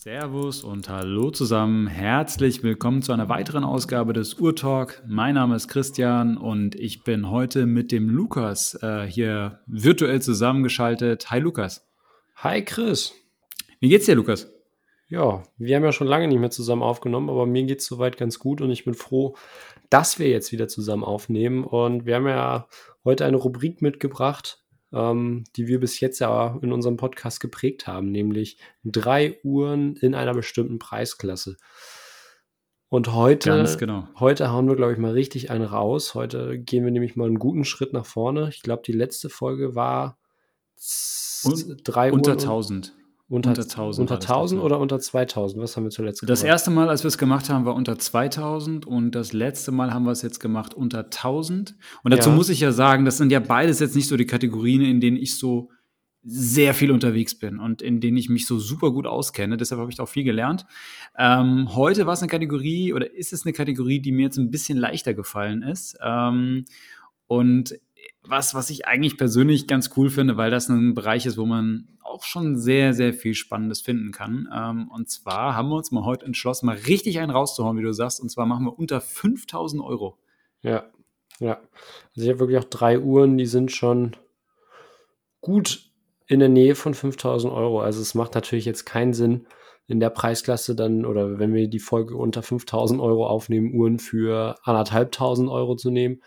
Servus und hallo zusammen. Herzlich willkommen zu einer weiteren Ausgabe des Urtalk. Mein Name ist Christian und ich bin heute mit dem Lukas äh, hier virtuell zusammengeschaltet. Hi Lukas. Hi Chris. Wie geht's dir, Lukas? Ja, wir haben ja schon lange nicht mehr zusammen aufgenommen, aber mir geht's soweit ganz gut und ich bin froh, dass wir jetzt wieder zusammen aufnehmen. Und wir haben ja heute eine Rubrik mitgebracht, ähm, die wir bis jetzt ja in unserem Podcast geprägt haben, nämlich drei Uhren in einer bestimmten Preisklasse. Und heute, genau. heute hauen wir, glaube ich, mal richtig einen raus. Heute gehen wir nämlich mal einen guten Schritt nach vorne. Ich glaube, die letzte Folge war drei unter Uhren 1000. Unter, unter 1000. Unter 1000 oder unter 2000? Was haben wir zuletzt gemacht? Das erste Mal, als wir es gemacht haben, war unter 2000 und das letzte Mal haben wir es jetzt gemacht unter 1000. Und dazu ja. muss ich ja sagen, das sind ja beides jetzt nicht so die Kategorien, in denen ich so sehr viel unterwegs bin und in denen ich mich so super gut auskenne. Deshalb habe ich auch viel gelernt. Ähm, heute war es eine Kategorie oder ist es eine Kategorie, die mir jetzt ein bisschen leichter gefallen ist. Ähm, und was, was ich eigentlich persönlich ganz cool finde, weil das ein Bereich ist, wo man auch schon sehr, sehr viel Spannendes finden kann. Ähm, und zwar haben wir uns mal heute entschlossen, mal richtig einen rauszuhauen, wie du sagst. Und zwar machen wir unter 5000 Euro. Ja, ja. Also ich habe wirklich auch drei Uhren, die sind schon gut in der Nähe von 5000 Euro. Also es macht natürlich jetzt keinen Sinn, in der Preisklasse dann, oder wenn wir die Folge unter 5000 Euro aufnehmen, Uhren für anderthalbtausend Euro zu nehmen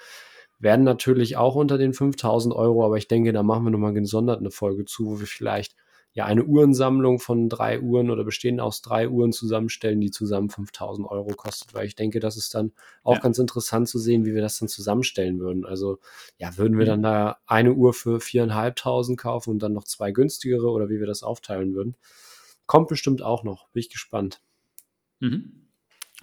werden natürlich auch unter den 5000 Euro, aber ich denke, da machen wir nochmal gesondert eine Folge zu, wo wir vielleicht ja eine Uhrensammlung von drei Uhren oder bestehend aus drei Uhren zusammenstellen, die zusammen 5000 Euro kostet, weil ich denke, das ist dann auch ja. ganz interessant zu sehen, wie wir das dann zusammenstellen würden. Also ja, würden wir mhm. dann da eine Uhr für viereinhalbtausend kaufen und dann noch zwei günstigere oder wie wir das aufteilen würden. Kommt bestimmt auch noch, bin ich gespannt. Mhm.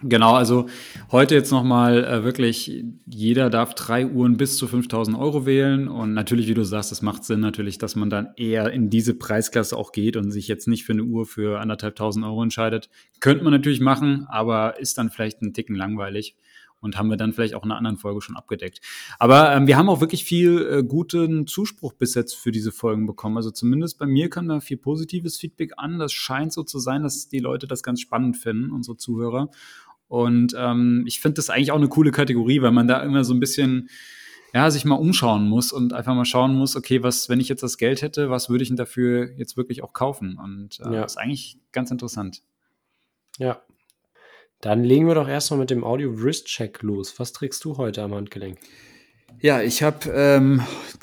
Genau, also heute jetzt nochmal äh, wirklich, jeder darf drei Uhren bis zu 5000 Euro wählen. Und natürlich, wie du sagst, es macht Sinn natürlich, dass man dann eher in diese Preisklasse auch geht und sich jetzt nicht für eine Uhr für anderthalbtausend Euro entscheidet. Könnte man natürlich machen, aber ist dann vielleicht ein Ticken langweilig und haben wir dann vielleicht auch in einer anderen Folge schon abgedeckt. Aber ähm, wir haben auch wirklich viel äh, guten Zuspruch bis jetzt für diese Folgen bekommen. Also zumindest bei mir kam da viel positives Feedback an. Das scheint so zu sein, dass die Leute das ganz spannend finden, unsere Zuhörer. Und ähm, ich finde das eigentlich auch eine coole Kategorie, weil man da immer so ein bisschen ja, sich mal umschauen muss und einfach mal schauen muss, okay, was, wenn ich jetzt das Geld hätte, was würde ich denn dafür jetzt wirklich auch kaufen? Und äh, ja. das ist eigentlich ganz interessant. Ja. Dann legen wir doch erstmal mit dem Audio Wrist Check los. Was trägst du heute am Handgelenk? Ja, ich habe ähm,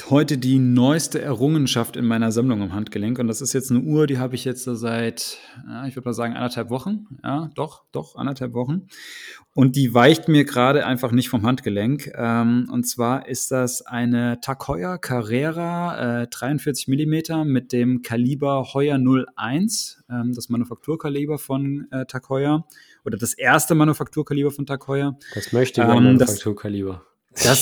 heute die neueste Errungenschaft in meiner Sammlung am Handgelenk und das ist jetzt eine Uhr, die habe ich jetzt seit, ja, ich würde mal sagen, anderthalb Wochen. Ja, doch, doch, anderthalb Wochen. Und die weicht mir gerade einfach nicht vom Handgelenk. Ähm, und zwar ist das eine Heuer Carrera äh, 43 Millimeter mit dem Kaliber Heuer 01, ähm, das Manufakturkaliber von äh, Heuer oder das erste Manufakturkaliber von Heuer. Das möchte ich ähm, Manufakturkaliber. Das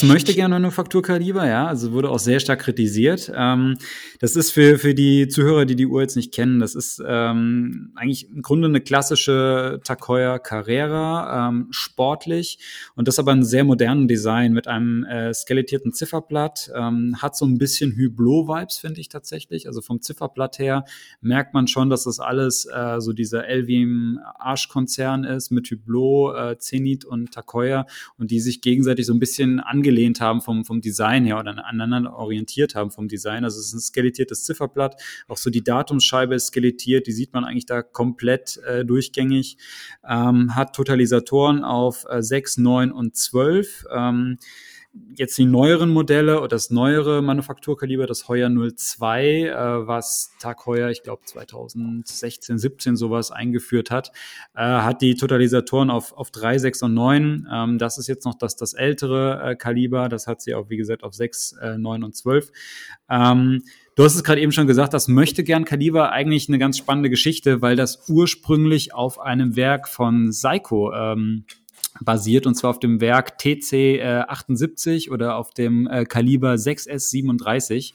möchte gerne Manufakturkaliber, ja. Also wurde auch sehr stark kritisiert. Ähm, das ist für, für die Zuhörer, die die Uhr jetzt nicht kennen, das ist ähm, eigentlich im Grunde eine klassische Heuer Carrera, ähm, sportlich und das aber ein sehr modernen Design mit einem äh, skelettierten Zifferblatt. Ähm, hat so ein bisschen Hublot-Vibes, finde ich tatsächlich. Also vom Zifferblatt her merkt man schon, dass das alles äh, so dieser Elvim Arsch-Konzern ist mit Hublot, äh, Zenit und Heuer und die sich gegenseitig so ein bisschen angelehnt haben vom, vom Design her oder aneinander orientiert haben vom Design. Also es ist ein skelettiertes Zifferblatt, auch so die Datumsscheibe ist skelettiert, die sieht man eigentlich da komplett äh, durchgängig, ähm, hat Totalisatoren auf äh, 6, 9 und 12. Ähm, jetzt die neueren Modelle oder das neuere Manufakturkaliber, das Heuer 02, äh, was Tag Heuer, ich glaube 2016, 17 sowas eingeführt hat, äh, hat die Totalisatoren auf, auf 3, 6 und 9. Ähm, das ist jetzt noch das, das ältere äh, Kaliber, das hat sie auch, wie gesagt, auf 6, äh, 9 und 12. Ähm, Du hast es gerade eben schon gesagt, das möchte gern Kaliber eigentlich eine ganz spannende Geschichte, weil das ursprünglich auf einem Werk von Seiko ähm, basiert und zwar auf dem Werk TC äh, 78 oder auf dem äh, Kaliber 6S 37.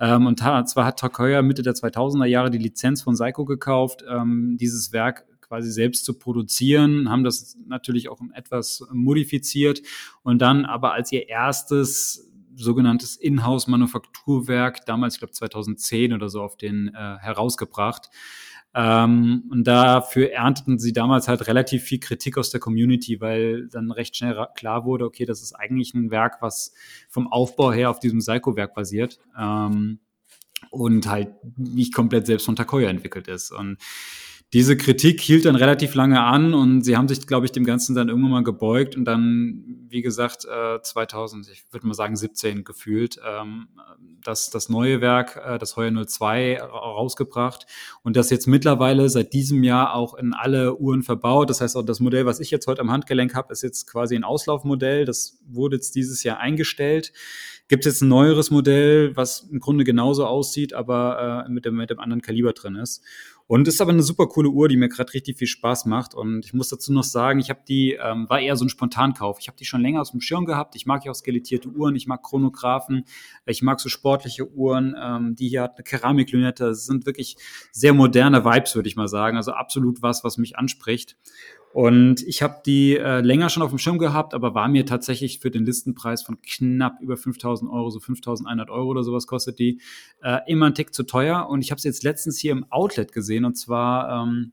Ähm, und zwar hat Takoya Mitte der 2000er Jahre die Lizenz von Seiko gekauft, ähm, dieses Werk quasi selbst zu produzieren, haben das natürlich auch etwas modifiziert und dann aber als ihr erstes sogenanntes Inhouse-Manufakturwerk, damals, ich glaube 2010 oder so, auf den äh, herausgebracht. Ähm, und dafür ernteten sie damals halt relativ viel Kritik aus der Community, weil dann recht schnell klar wurde, okay, das ist eigentlich ein Werk, was vom Aufbau her auf diesem Psycho-Werk basiert. Ähm, und halt nicht komplett selbst von Takoya entwickelt ist. Und diese Kritik hielt dann relativ lange an und sie haben sich, glaube ich, dem Ganzen dann irgendwann mal gebeugt und dann, wie gesagt, äh, 2000, ich würde mal sagen 17 gefühlt, ähm, das, das neue Werk, äh, das Heuer 02, rausgebracht und das jetzt mittlerweile seit diesem Jahr auch in alle Uhren verbaut. Das heißt auch das Modell, was ich jetzt heute am Handgelenk habe, ist jetzt quasi ein Auslaufmodell. Das wurde jetzt dieses Jahr eingestellt. Gibt jetzt ein neueres Modell, was im Grunde genauso aussieht, aber äh, mit, dem, mit dem anderen Kaliber drin ist. Und ist aber eine super coole Uhr, die mir gerade richtig viel Spaß macht. Und ich muss dazu noch sagen, ich habe die, ähm, war eher so ein Spontankauf. Ich habe die schon länger aus dem Schirm gehabt. Ich mag ja auch skelettierte Uhren, ich mag Chronographen, ich mag so sportliche Uhren. Ähm, die hier hat eine Keramiklünette. Das sind wirklich sehr moderne Vibes, würde ich mal sagen. Also absolut was, was mich anspricht. Und ich habe die äh, länger schon auf dem Schirm gehabt, aber war mir tatsächlich für den Listenpreis von knapp über 5000 Euro, so 5100 Euro oder sowas kostet die, äh, immer ein Tick zu teuer. Und ich habe sie jetzt letztens hier im Outlet gesehen und zwar ähm,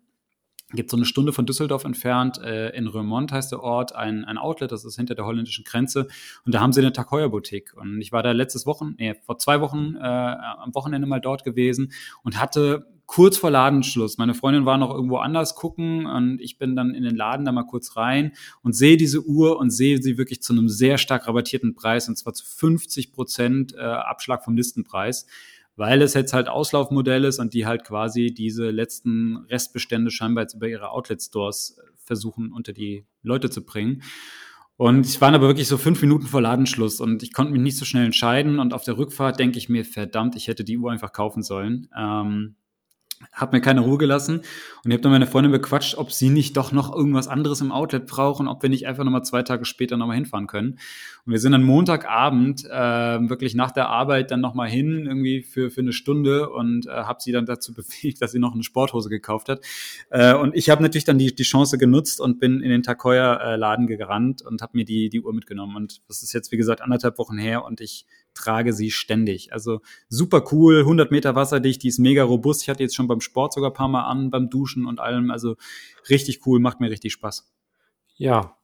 gibt so eine Stunde von Düsseldorf entfernt, äh, in Remont heißt der Ort, ein, ein Outlet, das ist hinter der holländischen Grenze. Und da haben sie eine Takoya Boutique. Und ich war da letztes Wochen, nee, vor zwei Wochen äh, am Wochenende mal dort gewesen und hatte kurz vor Ladenschluss. Meine Freundin war noch irgendwo anders gucken und ich bin dann in den Laden da mal kurz rein und sehe diese Uhr und sehe sie wirklich zu einem sehr stark rabattierten Preis und zwar zu 50 Prozent äh, Abschlag vom Listenpreis, weil es jetzt halt Auslaufmodell ist und die halt quasi diese letzten Restbestände scheinbar jetzt über ihre Outlet-Stores versuchen unter die Leute zu bringen. Und ich war aber wirklich so fünf Minuten vor Ladenschluss und ich konnte mich nicht so schnell entscheiden. Und auf der Rückfahrt denke ich mir, verdammt, ich hätte die Uhr einfach kaufen sollen. Ähm, hat mir keine Ruhe gelassen und ich habe dann meine Freundin bequatscht, ob sie nicht doch noch irgendwas anderes im Outlet brauchen, ob wir nicht einfach nochmal zwei Tage später nochmal hinfahren können. Und wir sind dann Montagabend äh, wirklich nach der Arbeit dann nochmal hin, irgendwie für, für eine Stunde und äh, habe sie dann dazu befähigt, dass sie noch eine Sporthose gekauft hat. Äh, und ich habe natürlich dann die, die Chance genutzt und bin in den Takoya-Laden gerannt und habe mir die, die Uhr mitgenommen. Und das ist jetzt, wie gesagt, anderthalb Wochen her und ich trage sie ständig. Also super cool, 100 Meter wasserdicht, die ist mega robust. Ich hatte jetzt schon beim Sport sogar ein paar Mal an, beim Duschen und allem. Also richtig cool, macht mir richtig Spaß. Ja,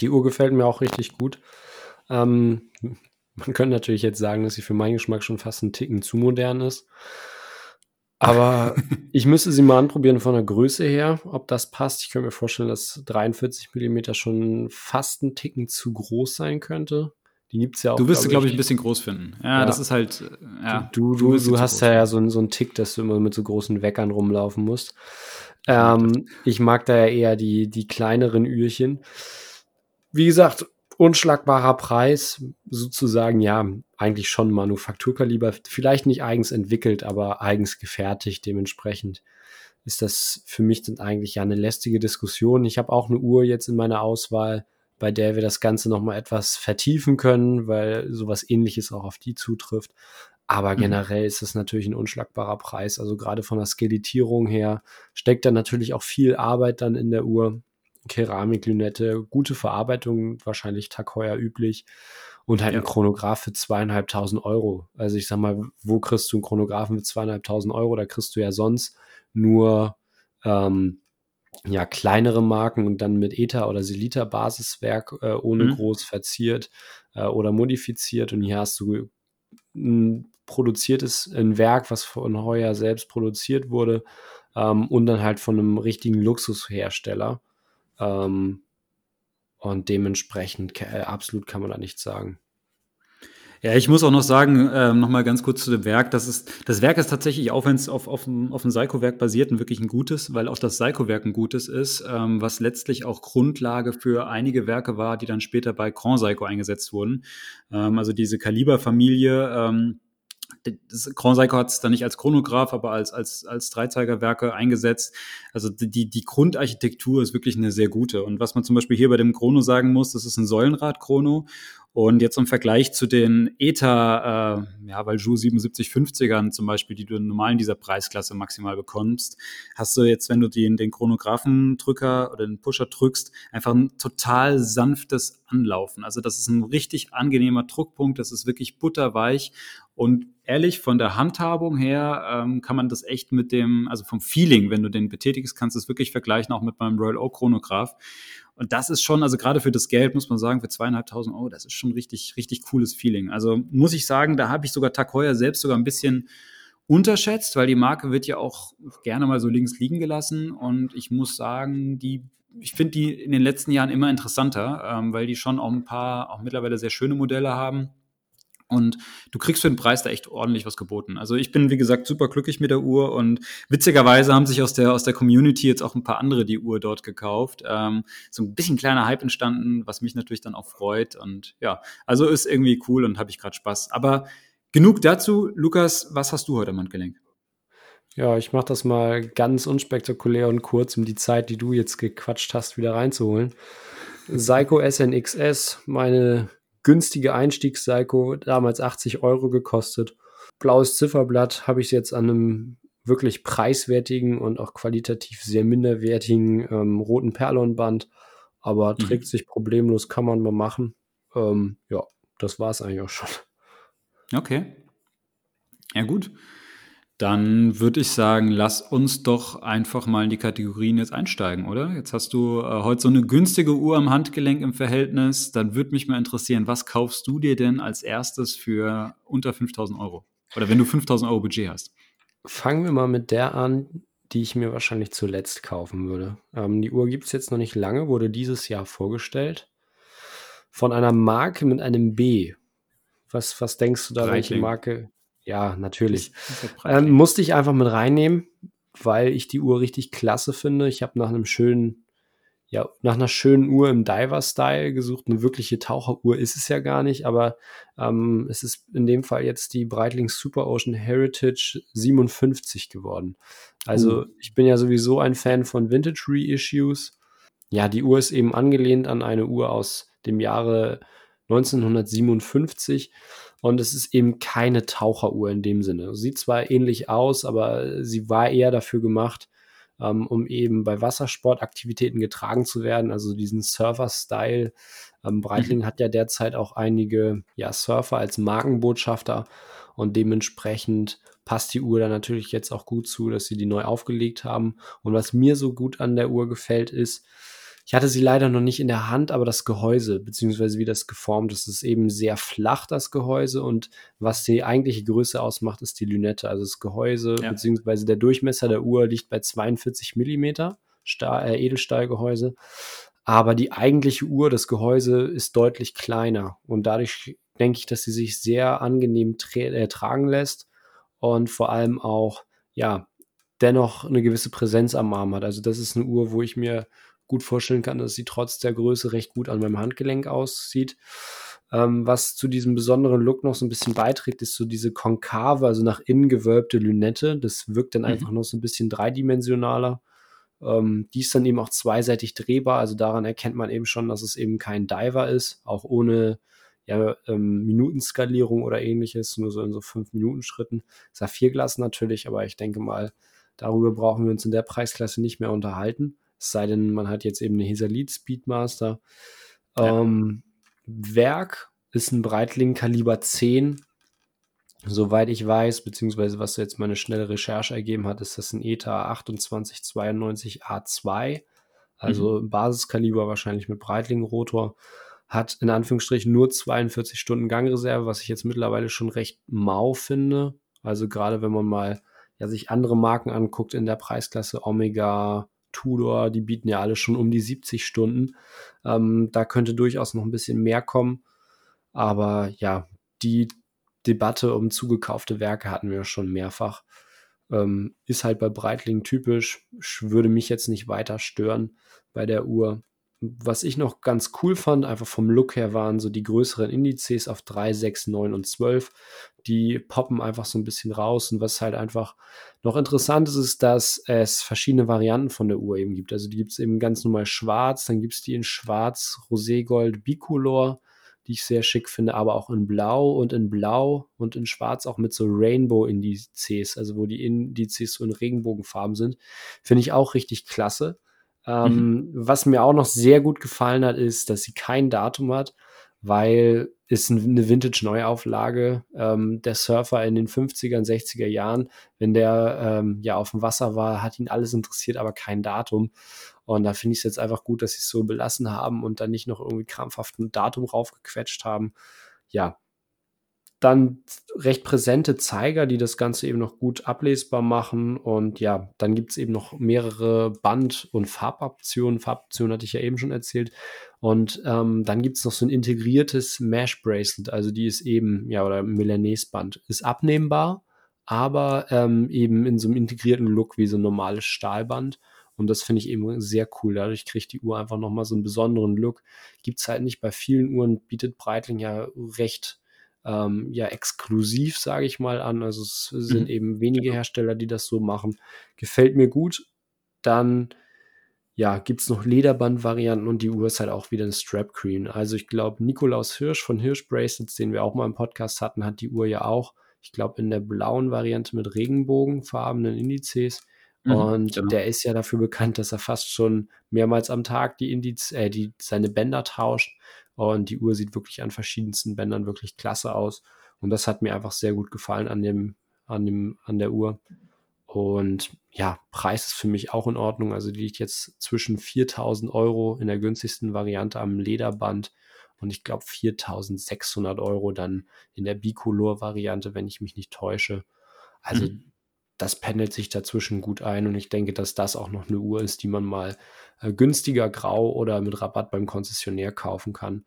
die Uhr gefällt mir auch richtig gut. Ähm, man könnte natürlich jetzt sagen, dass sie für meinen Geschmack schon fast ein Ticken zu modern ist. Aber ich müsste sie mal anprobieren von der Größe her, ob das passt. Ich könnte mir vorstellen, dass 43 Millimeter schon fast ein Ticken zu groß sein könnte. Die gibt's ja auch. Du wirst sie, glaube ich, ein bisschen groß finden. Ja, ja. das ist halt. Ja, du, du, du, du hast ja, ja so, so einen Tick, dass du immer mit so großen Weckern rumlaufen musst. Ähm, ich mag da ja eher die, die kleineren Ührchen. Wie gesagt, unschlagbarer Preis, sozusagen, ja, eigentlich schon Manufakturkaliber. Vielleicht nicht eigens entwickelt, aber eigens gefertigt. Dementsprechend ist das für mich dann eigentlich ja eine lästige Diskussion. Ich habe auch eine Uhr jetzt in meiner Auswahl bei der wir das Ganze nochmal etwas vertiefen können, weil sowas ähnliches auch auf die zutrifft. Aber mhm. generell ist es natürlich ein unschlagbarer Preis. Also gerade von der Skelettierung her steckt da natürlich auch viel Arbeit dann in der Uhr. Keramiklünette, gute Verarbeitung, wahrscheinlich Tag heuer üblich. Und halt ja. ein Chronograph für zweieinhalbtausend Euro. Also ich sag mal, wo kriegst du einen Chronographen für zweieinhalbtausend Euro? Da kriegst du ja sonst nur ähm, ja, kleinere Marken und dann mit Ether- oder Siliter-Basiswerk äh, ohne mhm. groß verziert äh, oder modifiziert. Und hier hast du ein produziertes ein Werk, was von Heuer selbst produziert wurde ähm, und dann halt von einem richtigen Luxushersteller. Ähm, und dementsprechend äh, absolut kann man da nichts sagen. Ja, ich muss auch noch sagen, äh, noch mal ganz kurz zu dem Werk. Das, ist, das Werk ist tatsächlich, auch wenn es auf, auf, auf ein Psycho-Werk basiert, ein wirklich ein gutes, weil auch das Psycho-Werk ein gutes ist, ähm, was letztlich auch Grundlage für einige Werke war, die dann später bei Grand Psycho eingesetzt wurden. Ähm, also diese Kaliber-Familie, ähm, das Grand Psycho hat es dann nicht als Chronograph, aber als, als, als Dreizeigerwerke eingesetzt. Also die, die Grundarchitektur ist wirklich eine sehr gute. Und was man zum Beispiel hier bei dem Chrono sagen muss, das ist ein Säulenrad-Chrono und jetzt im Vergleich zu den ETA, äh, ja, weil Ju 7750ern zum Beispiel, die du normal in dieser Preisklasse maximal bekommst, hast du jetzt, wenn du den, den Chronographendrücker oder den Pusher drückst, einfach ein total sanftes Anlaufen. Also das ist ein richtig angenehmer Druckpunkt, das ist wirklich butterweich Und ehrlich, von der Handhabung her ähm, kann man das echt mit dem, also vom Feeling, wenn du den betätigst, kannst du es wirklich vergleichen, auch mit meinem Royal Oak Chronograph. Und das ist schon, also gerade für das Geld, muss man sagen, für zweieinhalbtausend Euro, das ist schon richtig, richtig cooles Feeling. Also muss ich sagen, da habe ich sogar Tag Heuer selbst sogar ein bisschen unterschätzt, weil die Marke wird ja auch gerne mal so links liegen gelassen. Und ich muss sagen, die, ich finde die in den letzten Jahren immer interessanter, ähm, weil die schon auch ein paar, auch mittlerweile sehr schöne Modelle haben. Und du kriegst für den Preis da echt ordentlich was geboten. Also ich bin, wie gesagt, super glücklich mit der Uhr und witzigerweise haben sich aus der, aus der Community jetzt auch ein paar andere die Uhr dort gekauft. Ähm, so ein bisschen kleiner Hype entstanden, was mich natürlich dann auch freut. Und ja, also ist irgendwie cool und habe ich gerade Spaß. Aber Genug dazu. Lukas, was hast du heute am Handgelenk? Ja, ich mache das mal ganz unspektakulär und kurz, um die Zeit, die du jetzt gequatscht hast, wieder reinzuholen. Seiko SNXS, meine günstige Einstiegs-Seiko, damals 80 Euro gekostet. Blaues Zifferblatt habe ich jetzt an einem wirklich preiswertigen und auch qualitativ sehr minderwertigen ähm, roten Perlonband, aber mhm. trägt sich problemlos, kann man mal machen. Ähm, ja, das war es eigentlich auch schon. Okay. Ja, gut. Dann würde ich sagen, lass uns doch einfach mal in die Kategorien jetzt einsteigen, oder? Jetzt hast du äh, heute so eine günstige Uhr am Handgelenk im Verhältnis. Dann würde mich mal interessieren, was kaufst du dir denn als erstes für unter 5000 Euro? Oder wenn du 5000 Euro Budget hast? Fangen wir mal mit der an, die ich mir wahrscheinlich zuletzt kaufen würde. Ähm, die Uhr gibt es jetzt noch nicht lange, wurde dieses Jahr vorgestellt. Von einer Marke mit einem B. Was, was denkst du da, Breitling. welche Marke? Ja, natürlich. Ähm, musste ich einfach mit reinnehmen, weil ich die Uhr richtig klasse finde. Ich habe nach einem schönen, ja, nach einer schönen Uhr im Diver-Style gesucht. Eine wirkliche Taucheruhr ist es ja gar nicht, aber ähm, es ist in dem Fall jetzt die Breitling Super Ocean Heritage 57 geworden. Also uh. ich bin ja sowieso ein Fan von Vintage Reissues. Ja, die Uhr ist eben angelehnt an eine Uhr aus dem Jahre 1957 und es ist eben keine Taucheruhr in dem Sinne. Sieht zwar ähnlich aus, aber sie war eher dafür gemacht, ähm, um eben bei Wassersportaktivitäten getragen zu werden, also diesen Surfer-Style. Ähm, Breitling mhm. hat ja derzeit auch einige ja, Surfer als Markenbotschafter und dementsprechend passt die Uhr da natürlich jetzt auch gut zu, dass sie die neu aufgelegt haben. Und was mir so gut an der Uhr gefällt, ist, ich hatte sie leider noch nicht in der Hand, aber das Gehäuse, beziehungsweise wie das geformt ist, ist eben sehr flach, das Gehäuse. Und was die eigentliche Größe ausmacht, ist die Lünette. Also das Gehäuse, ja. beziehungsweise der Durchmesser der Uhr liegt bei 42 Millimeter Stahl, äh, Edelstahlgehäuse. Aber die eigentliche Uhr, das Gehäuse, ist deutlich kleiner. Und dadurch denke ich, dass sie sich sehr angenehm tra äh, tragen lässt und vor allem auch, ja, dennoch eine gewisse Präsenz am Arm hat. Also das ist eine Uhr, wo ich mir gut vorstellen kann, dass sie trotz der Größe recht gut an meinem Handgelenk aussieht. Ähm, was zu diesem besonderen Look noch so ein bisschen beiträgt, ist so diese konkave, also nach innen gewölbte Lünette. Das wirkt dann mhm. einfach noch so ein bisschen dreidimensionaler. Ähm, die ist dann eben auch zweiseitig drehbar, also daran erkennt man eben schon, dass es eben kein Diver ist, auch ohne ja, ähm, Minutenskalierung oder ähnliches, nur so in so 5-Minuten-Schritten. Saphirglas natürlich, aber ich denke mal, darüber brauchen wir uns in der Preisklasse nicht mehr unterhalten. Es sei denn, man hat jetzt eben eine Hesalit Speedmaster. Ja. Ähm, Werk ist ein Breitling Kaliber 10. Soweit ich weiß, beziehungsweise was jetzt meine schnelle Recherche ergeben hat, ist das ein ETA 2892 A2. Also mhm. Basiskaliber wahrscheinlich mit Breitling-Rotor. Hat in Anführungsstrichen nur 42 Stunden Gangreserve, was ich jetzt mittlerweile schon recht mau finde. Also gerade wenn man mal ja, sich andere Marken anguckt in der Preisklasse Omega, Tudor, die bieten ja alle schon um die 70 Stunden. Ähm, da könnte durchaus noch ein bisschen mehr kommen. Aber ja, die Debatte um zugekaufte Werke hatten wir schon mehrfach. Ähm, ist halt bei Breitling typisch, würde mich jetzt nicht weiter stören bei der Uhr. Was ich noch ganz cool fand, einfach vom Look her, waren so die größeren Indizes auf 3, 6, 9 und 12. Die poppen einfach so ein bisschen raus. Und was halt einfach noch interessant ist, ist, dass es verschiedene Varianten von der Uhr eben gibt. Also die gibt es eben ganz normal schwarz, dann gibt es die in schwarz, Roségold, Bicolor, die ich sehr schick finde, aber auch in blau und in blau und in schwarz auch mit so Rainbow-Indizes, also wo die Indizes so in Regenbogenfarben sind. Finde ich auch richtig klasse. Ähm, mhm. Was mir auch noch sehr gut gefallen hat, ist, dass sie kein Datum hat weil ist eine Vintage-Neuauflage. Ähm, der Surfer in den 50er 60er Jahren, wenn der ähm, ja auf dem Wasser war, hat ihn alles interessiert, aber kein Datum. Und da finde ich es jetzt einfach gut, dass sie es so belassen haben und dann nicht noch irgendwie krampfhaft ein Datum raufgequetscht haben. Ja, dann recht präsente Zeiger, die das Ganze eben noch gut ablesbar machen. Und ja, dann gibt es eben noch mehrere Band- und Farboptionen. Farboptionen hatte ich ja eben schon erzählt. Und ähm, dann gibt es noch so ein integriertes Mesh-Bracelet, also die ist eben, ja, oder Milanese-Band, ist abnehmbar, aber ähm, eben in so einem integrierten Look wie so ein normales Stahlband. Und das finde ich eben sehr cool. Dadurch kriegt die Uhr einfach nochmal so einen besonderen Look. Gibt es halt nicht bei vielen Uhren, bietet Breitling ja recht ähm, ja exklusiv, sage ich mal, an. Also es sind mhm. eben wenige Hersteller, die das so machen. Gefällt mir gut. Dann ja, gibt es noch Lederband-Varianten und die Uhr ist halt auch wieder ein Strap Cream. Also ich glaube, Nikolaus Hirsch von Hirsch Bracelets, den wir auch mal im Podcast hatten, hat die Uhr ja auch. Ich glaube, in der blauen Variante mit regenbogenfarbenen Indizes. Mhm, und genau. der ist ja dafür bekannt, dass er fast schon mehrmals am Tag die Indiz, äh, die, seine Bänder tauscht. Und die Uhr sieht wirklich an verschiedensten Bändern wirklich klasse aus. Und das hat mir einfach sehr gut gefallen an dem, an dem, an der Uhr. Und ja, Preis ist für mich auch in Ordnung. Also die liegt jetzt zwischen 4000 Euro in der günstigsten Variante am Lederband und ich glaube 4600 Euro dann in der Bicolor-Variante, wenn ich mich nicht täusche. Also mhm. das pendelt sich dazwischen gut ein und ich denke, dass das auch noch eine Uhr ist, die man mal äh, günstiger grau oder mit Rabatt beim Konzessionär kaufen kann.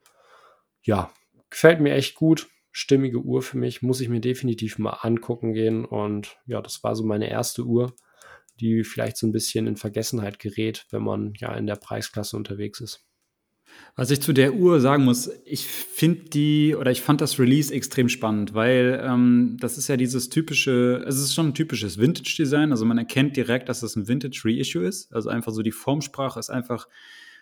Ja, gefällt mir echt gut. Stimmige Uhr für mich, muss ich mir definitiv mal angucken gehen. Und ja, das war so meine erste Uhr, die vielleicht so ein bisschen in Vergessenheit gerät, wenn man ja in der Preisklasse unterwegs ist. Was ich zu der Uhr sagen muss, ich finde die oder ich fand das Release extrem spannend, weil ähm, das ist ja dieses typische, es ist schon ein typisches Vintage-Design. Also man erkennt direkt, dass das ein Vintage-Reissue ist. Also einfach so die Formsprache ist einfach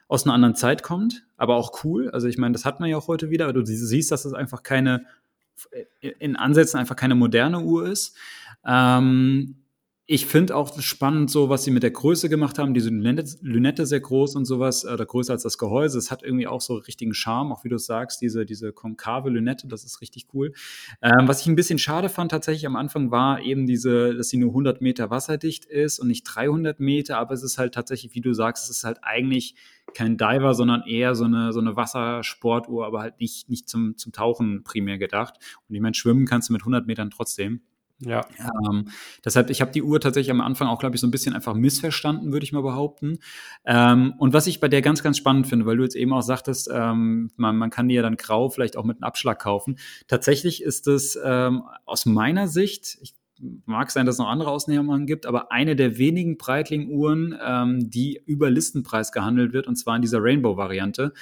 aus einer anderen Zeit kommt, aber auch cool. Also ich meine, das hat man ja auch heute wieder. Du siehst, dass das einfach keine, in Ansätzen einfach keine moderne Uhr ist. Ähm, ich finde auch spannend, so was sie mit der Größe gemacht haben. Diese Lünette, Lünette sehr groß und sowas, oder größer als das Gehäuse. Es hat irgendwie auch so richtigen Charme, auch wie du sagst, diese, diese konkave Lünette, das ist richtig cool. Ähm, was ich ein bisschen schade fand tatsächlich am Anfang war eben diese, dass sie nur 100 Meter wasserdicht ist und nicht 300 Meter, aber es ist halt tatsächlich, wie du sagst, es ist halt eigentlich kein Diver, sondern eher so eine, so eine Wassersportuhr, aber halt nicht, nicht zum, zum Tauchen primär gedacht. Und ich meine, schwimmen kannst du mit 100 Metern trotzdem. Ja. Ähm, deshalb, ich habe die Uhr tatsächlich am Anfang auch, glaube ich, so ein bisschen einfach missverstanden, würde ich mal behaupten. Ähm, und was ich bei der ganz, ganz spannend finde, weil du jetzt eben auch sagtest, ähm, man, man kann die ja dann grau vielleicht auch mit einem Abschlag kaufen. Tatsächlich ist es ähm, aus meiner Sicht, ich mag sein, dass es noch andere Ausnehmungen gibt, aber eine der wenigen Breitling-Uhren, ähm, die über Listenpreis gehandelt wird, und zwar in dieser Rainbow-Variante,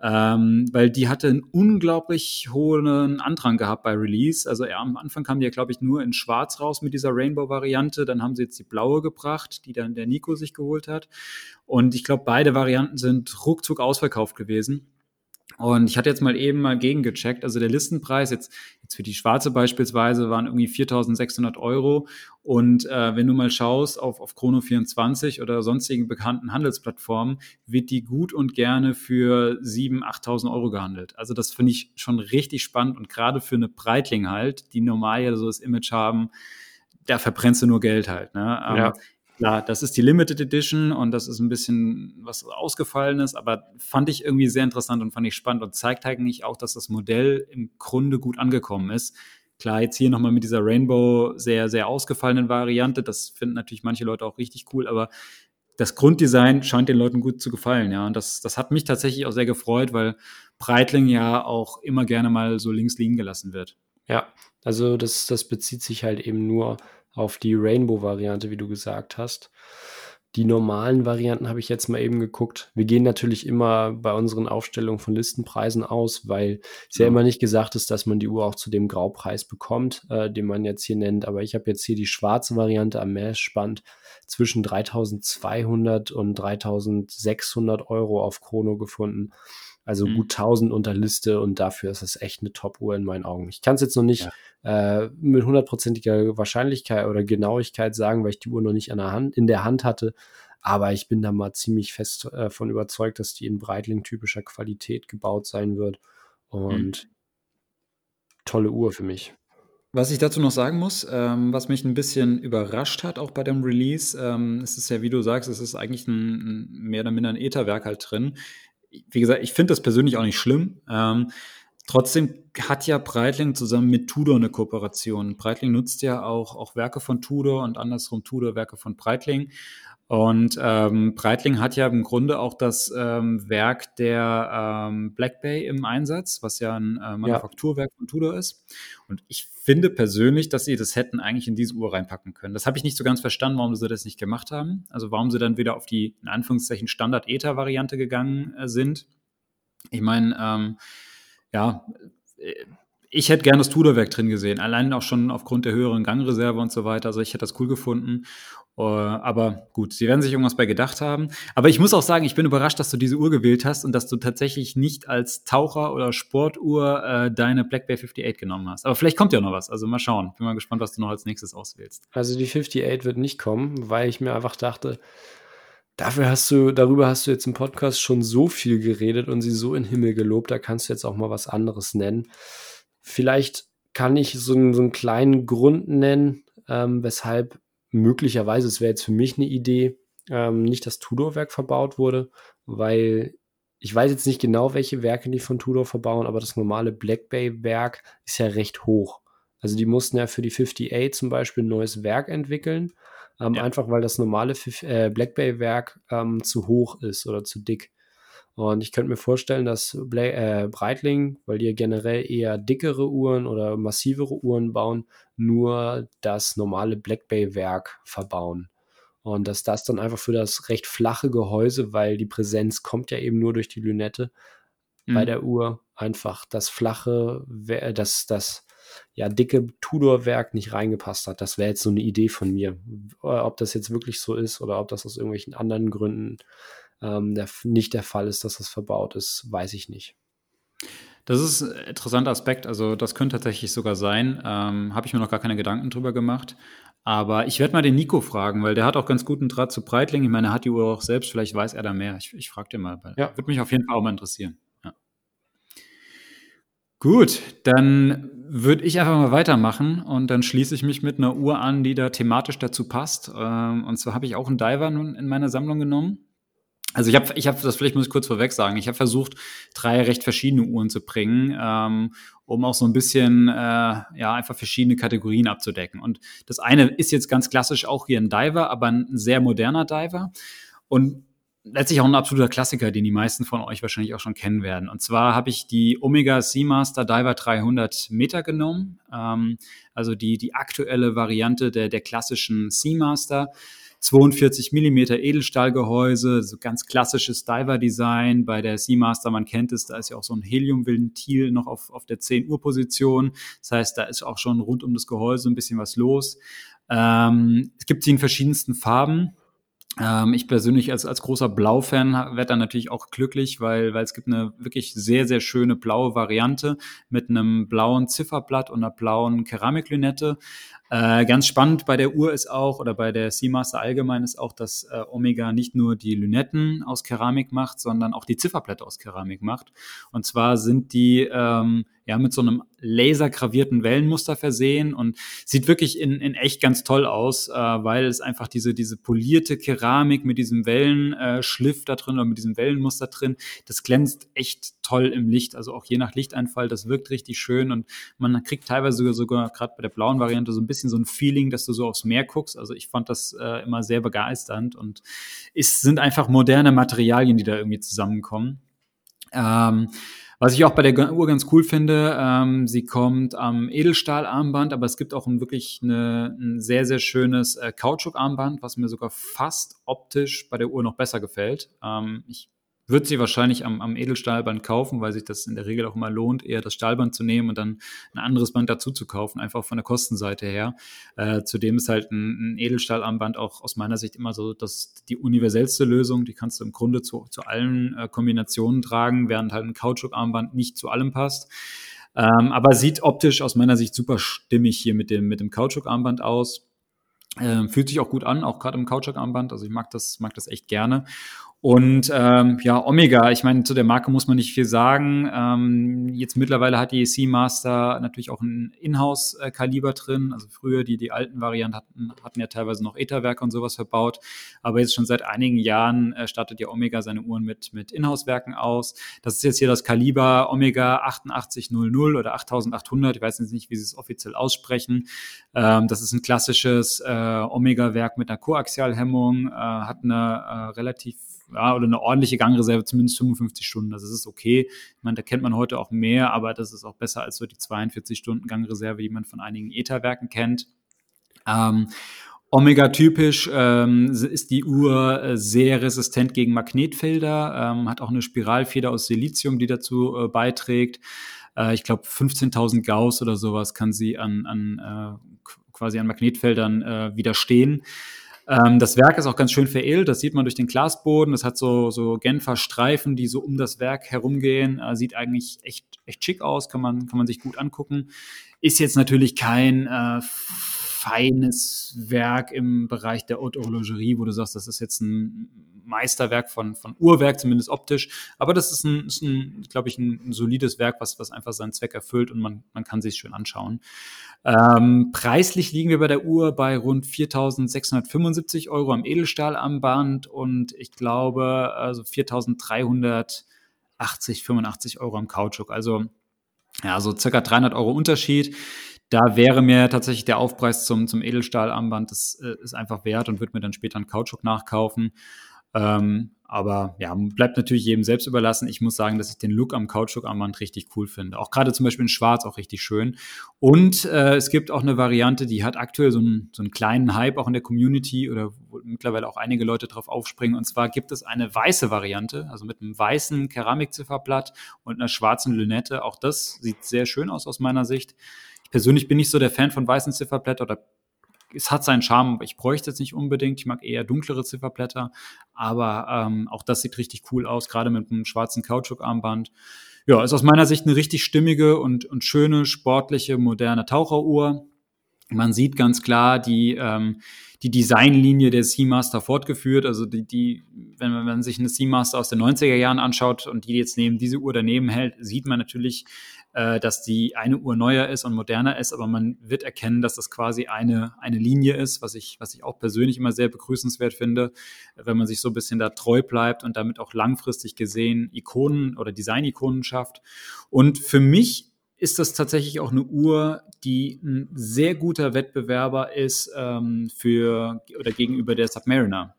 ähm, weil die hatte einen unglaublich hohen Andrang gehabt bei Release. Also ja, am Anfang kam die ja, glaube ich, nur in Schwarz raus mit dieser Rainbow-Variante. Dann haben sie jetzt die blaue gebracht, die dann der Nico sich geholt hat. Und ich glaube, beide Varianten sind ruckzuck ausverkauft gewesen. Und ich hatte jetzt mal eben mal gegengecheckt. Also der Listenpreis jetzt, jetzt für die schwarze beispielsweise waren irgendwie 4.600 Euro. Und äh, wenn du mal schaust auf, auf Chrono24 oder sonstigen bekannten Handelsplattformen, wird die gut und gerne für 7.000, 8.000 Euro gehandelt. Also das finde ich schon richtig spannend und gerade für eine Breitling halt, die normal ja so das Image haben, da verbrennst du nur Geld halt. Ne? Ähm, ja. Klar, das ist die Limited Edition und das ist ein bisschen was Ausgefallenes, aber fand ich irgendwie sehr interessant und fand ich spannend und zeigt eigentlich auch, dass das Modell im Grunde gut angekommen ist. Klar, jetzt hier nochmal mit dieser Rainbow sehr, sehr ausgefallenen Variante, das finden natürlich manche Leute auch richtig cool, aber das Grunddesign scheint den Leuten gut zu gefallen, ja. Und das, das hat mich tatsächlich auch sehr gefreut, weil Breitling ja auch immer gerne mal so links liegen gelassen wird. Ja, also das, das bezieht sich halt eben nur auf die Rainbow-Variante, wie du gesagt hast. Die normalen Varianten habe ich jetzt mal eben geguckt. Wir gehen natürlich immer bei unseren Aufstellungen von Listenpreisen aus, weil es ja. ja immer nicht gesagt ist, dass man die Uhr auch zu dem Graupreis bekommt, äh, den man jetzt hier nennt. Aber ich habe jetzt hier die schwarze Variante am Messspann zwischen 3200 und 3600 Euro auf Chrono gefunden. Also mhm. gut 1000 unter Liste und dafür ist es echt eine Top-Uhr in meinen Augen. Ich kann es jetzt noch nicht ja. äh, mit hundertprozentiger Wahrscheinlichkeit oder Genauigkeit sagen, weil ich die Uhr noch nicht an der Hand, in der Hand hatte. Aber ich bin da mal ziemlich fest äh, von überzeugt, dass die in Breitling-typischer Qualität gebaut sein wird. Und mhm. tolle Uhr für mich. Was ich dazu noch sagen muss, ähm, was mich ein bisschen überrascht hat, auch bei dem Release, ähm, es ist ja, wie du sagst, es ist eigentlich ein, ein mehr oder minder ein Etherwerk halt drin. Wie gesagt, ich finde das persönlich auch nicht schlimm. Ähm, trotzdem hat ja Breitling zusammen mit Tudor eine Kooperation. Breitling nutzt ja auch, auch Werke von Tudor und andersrum Tudor Werke von Breitling. Und ähm, Breitling hat ja im Grunde auch das ähm, Werk der ähm, Black Bay im Einsatz, was ja ein äh, Manufakturwerk ja. von Tudor ist. Und ich finde persönlich, dass sie das hätten eigentlich in diese Uhr reinpacken können. Das habe ich nicht so ganz verstanden, warum sie das nicht gemacht haben. Also warum sie dann wieder auf die, in Anführungszeichen, Standard-Ether-Variante gegangen äh, sind. Ich meine, ähm, ja, äh, ich hätte gerne das Tudor-Werk drin gesehen, allein auch schon aufgrund der höheren Gangreserve und so weiter. Also ich hätte das cool gefunden. Uh, aber gut, sie werden sich irgendwas bei gedacht haben. Aber ich muss auch sagen, ich bin überrascht, dass du diese Uhr gewählt hast und dass du tatsächlich nicht als Taucher oder Sportuhr äh, deine Black Bay 58 genommen hast. Aber vielleicht kommt ja noch was. Also mal schauen. Bin mal gespannt, was du noch als nächstes auswählst. Also die 58 wird nicht kommen, weil ich mir einfach dachte, dafür hast du, darüber hast du jetzt im Podcast schon so viel geredet und sie so in den Himmel gelobt. Da kannst du jetzt auch mal was anderes nennen. Vielleicht kann ich so, einen, so einen kleinen Grund nennen, ähm, weshalb möglicherweise, es wäre jetzt für mich eine Idee, ähm, nicht das Tudor-Werk verbaut wurde, weil ich weiß jetzt nicht genau, welche Werke die von Tudor verbauen, aber das normale Black Bay-Werk ist ja recht hoch. Also die mussten ja für die 58 zum Beispiel ein neues Werk entwickeln, ähm, ja. einfach weil das normale äh, Black Bay-Werk ähm, zu hoch ist oder zu dick. Und ich könnte mir vorstellen, dass Bla äh, Breitling, weil die generell eher dickere Uhren oder massivere Uhren bauen, nur das normale Black Bay-Werk verbauen. Und dass das dann einfach für das recht flache Gehäuse, weil die Präsenz kommt ja eben nur durch die Lünette mhm. bei der Uhr, einfach das flache, das, das ja, dicke Tudor-Werk nicht reingepasst hat. Das wäre jetzt so eine Idee von mir. Ob das jetzt wirklich so ist oder ob das aus irgendwelchen anderen Gründen ähm, der, nicht der Fall ist, dass das verbaut ist, weiß ich nicht. Das ist ein interessanter Aspekt. Also, das könnte tatsächlich sogar sein. Ähm, Habe ich mir noch gar keine Gedanken drüber gemacht. Aber ich werde mal den Nico fragen, weil der hat auch ganz guten Draht zu Breitling. Ich meine, er hat die Uhr auch selbst. Vielleicht weiß er da mehr. Ich, ich frage den mal. Ja. Würde mich auf jeden Fall auch mal interessieren. Ja. Gut, dann würde ich einfach mal weitermachen und dann schließe ich mich mit einer Uhr an, die da thematisch dazu passt. Ähm, und zwar habe ich auch einen Diver nun in meiner Sammlung genommen. Also ich habe, ich habe das vielleicht muss ich kurz vorweg sagen. Ich habe versucht, drei recht verschiedene Uhren zu bringen, ähm, um auch so ein bisschen äh, ja einfach verschiedene Kategorien abzudecken. Und das eine ist jetzt ganz klassisch auch hier ein Diver, aber ein sehr moderner Diver und letztlich auch ein absoluter Klassiker, den die meisten von euch wahrscheinlich auch schon kennen werden. Und zwar habe ich die Omega Seamaster Diver 300 Meter genommen, ähm, also die die aktuelle Variante der der klassischen Seamaster. 42 Millimeter Edelstahlgehäuse, so ganz klassisches Diver-Design. Bei der Seamaster, man kennt es, da ist ja auch so ein Helium-Ventil noch auf, auf der 10 Uhr Position. Das heißt, da ist auch schon rund um das Gehäuse ein bisschen was los. Ähm, es gibt sie in verschiedensten Farben. Ähm, ich persönlich als, als großer Blau-Fan werde dann natürlich auch glücklich, weil, weil es gibt eine wirklich sehr, sehr schöne blaue Variante mit einem blauen Zifferblatt und einer blauen Keramiklünette. Äh, ganz spannend bei der Uhr ist auch, oder bei der Seamaster allgemein ist auch, dass äh, Omega nicht nur die Lünetten aus Keramik macht, sondern auch die Zifferblätter aus Keramik macht. Und zwar sind die ähm, ja mit so einem lasergravierten Wellenmuster versehen und sieht wirklich in, in echt ganz toll aus, äh, weil es einfach diese, diese polierte Keramik mit diesem Wellenschliff äh, da drin oder mit diesem Wellenmuster drin, das glänzt echt toll im Licht. Also auch je nach Lichteinfall, das wirkt richtig schön und man kriegt teilweise sogar, sogar gerade bei der blauen Variante so ein bisschen so ein Feeling, dass du so aufs Meer guckst. Also ich fand das äh, immer sehr begeisternd und es sind einfach moderne Materialien, die da irgendwie zusammenkommen. Ähm, was ich auch bei der Uhr ganz cool finde, ähm, sie kommt am Edelstahlarmband, aber es gibt auch ein wirklich eine, ein sehr, sehr schönes äh, Kautschukarmband, was mir sogar fast optisch bei der Uhr noch besser gefällt. Ähm, ich würde sie wahrscheinlich am, am Edelstahlband kaufen, weil sich das in der Regel auch immer lohnt, eher das Stahlband zu nehmen und dann ein anderes Band dazu zu kaufen, einfach von der Kostenseite her. Äh, zudem ist halt ein, ein Edelstahlarmband auch aus meiner Sicht immer so dass die universellste Lösung. Die kannst du im Grunde zu, zu allen äh, Kombinationen tragen, während halt ein Kautschukarmband nicht zu allem passt. Ähm, aber sieht optisch aus meiner Sicht super stimmig hier mit dem, mit dem Kautschukarmband aus. Ähm, fühlt sich auch gut an, auch gerade im Kautschukarmband. Also ich mag das, mag das echt gerne. Und ähm, ja, Omega, ich meine, zu der Marke muss man nicht viel sagen. Ähm, jetzt mittlerweile hat die Seamaster natürlich auch ein Inhouse-Kaliber drin. Also früher die, die alten Varianten hatten, hatten ja teilweise noch Etherwerke und sowas verbaut. Aber jetzt schon seit einigen Jahren äh, startet ja Omega seine Uhren mit, mit Inhouse-Werken aus. Das ist jetzt hier das Kaliber Omega 8800 oder 8800. Ich weiß jetzt nicht, wie sie es offiziell aussprechen. Ähm, das ist ein klassisches äh, Omega-Werk mit einer Koaxialhemmung, äh, hat eine äh, relativ ja, oder eine ordentliche Gangreserve, zumindest 55 Stunden. Das ist okay. Ich meine, da kennt man heute auch mehr, aber das ist auch besser als so die 42 Stunden Gangreserve, die man von einigen Ether-Werken kennt. Ähm, Omega-typisch ähm, ist die Uhr äh, sehr resistent gegen Magnetfelder, ähm, hat auch eine Spiralfeder aus Silizium, die dazu äh, beiträgt. Äh, ich glaube, 15.000 Gauss oder sowas kann sie an, an äh, quasi an Magnetfeldern äh, widerstehen. Ähm, das Werk ist auch ganz schön veredelt, das sieht man durch den Glasboden. Das hat so, so Genfer Streifen, die so um das Werk herumgehen. Äh, sieht eigentlich echt, echt schick aus, kann man, kann man sich gut angucken. Ist jetzt natürlich kein äh, feines Werk im Bereich der Haute Horlogerie, wo du sagst, das ist jetzt ein Meisterwerk von, von Uhrwerk, zumindest optisch. Aber das ist ein, ist ein glaube ich, ein, solides Werk, was, was einfach seinen Zweck erfüllt und man, man kann sich schön anschauen. Ähm, preislich liegen wir bei der Uhr bei rund 4.675 Euro am Edelstahlarmband und ich glaube, also 4.380, 85 Euro am Kautschuk. Also ja, so circa 300 Euro Unterschied da wäre mir tatsächlich der Aufpreis zum, zum Edelstahlarmband, das äh, ist einfach wert und würde mir dann später einen Kautschuk nachkaufen. Ähm, aber ja, bleibt natürlich jedem selbst überlassen. Ich muss sagen, dass ich den Look am Kautschukarmband richtig cool finde. Auch gerade zum Beispiel in Schwarz auch richtig schön. Und äh, es gibt auch eine Variante, die hat aktuell so einen, so einen kleinen Hype auch in der Community oder wo mittlerweile auch einige Leute drauf aufspringen. Und zwar gibt es eine weiße Variante, also mit einem weißen Keramikzifferblatt und einer schwarzen Lünette. Auch das sieht sehr schön aus aus meiner Sicht. Ich persönlich bin nicht so der Fan von weißen Zifferblättern oder es hat seinen Charme, aber ich bräuchte es nicht unbedingt. Ich mag eher dunklere Zifferblätter, aber ähm, auch das sieht richtig cool aus, gerade mit einem schwarzen Kautschukarmband. Ja, ist aus meiner Sicht eine richtig stimmige und, und schöne, sportliche, moderne Taucheruhr. Man sieht ganz klar die, ähm, die Designlinie der Seamaster fortgeführt. Also die, die, wenn man, wenn man sich eine Seamaster aus den 90er Jahren anschaut und die jetzt neben diese Uhr daneben hält, sieht man natürlich äh, dass die eine Uhr neuer ist und moderner ist, aber man wird erkennen, dass das quasi eine, eine Linie ist, was ich, was ich auch persönlich immer sehr begrüßenswert finde, wenn man sich so ein bisschen da treu bleibt und damit auch langfristig gesehen Ikonen oder Design-Ikonen schafft. Und für mich ist das tatsächlich auch eine Uhr, die ein sehr guter Wettbewerber ist ähm, für oder gegenüber der Submariner.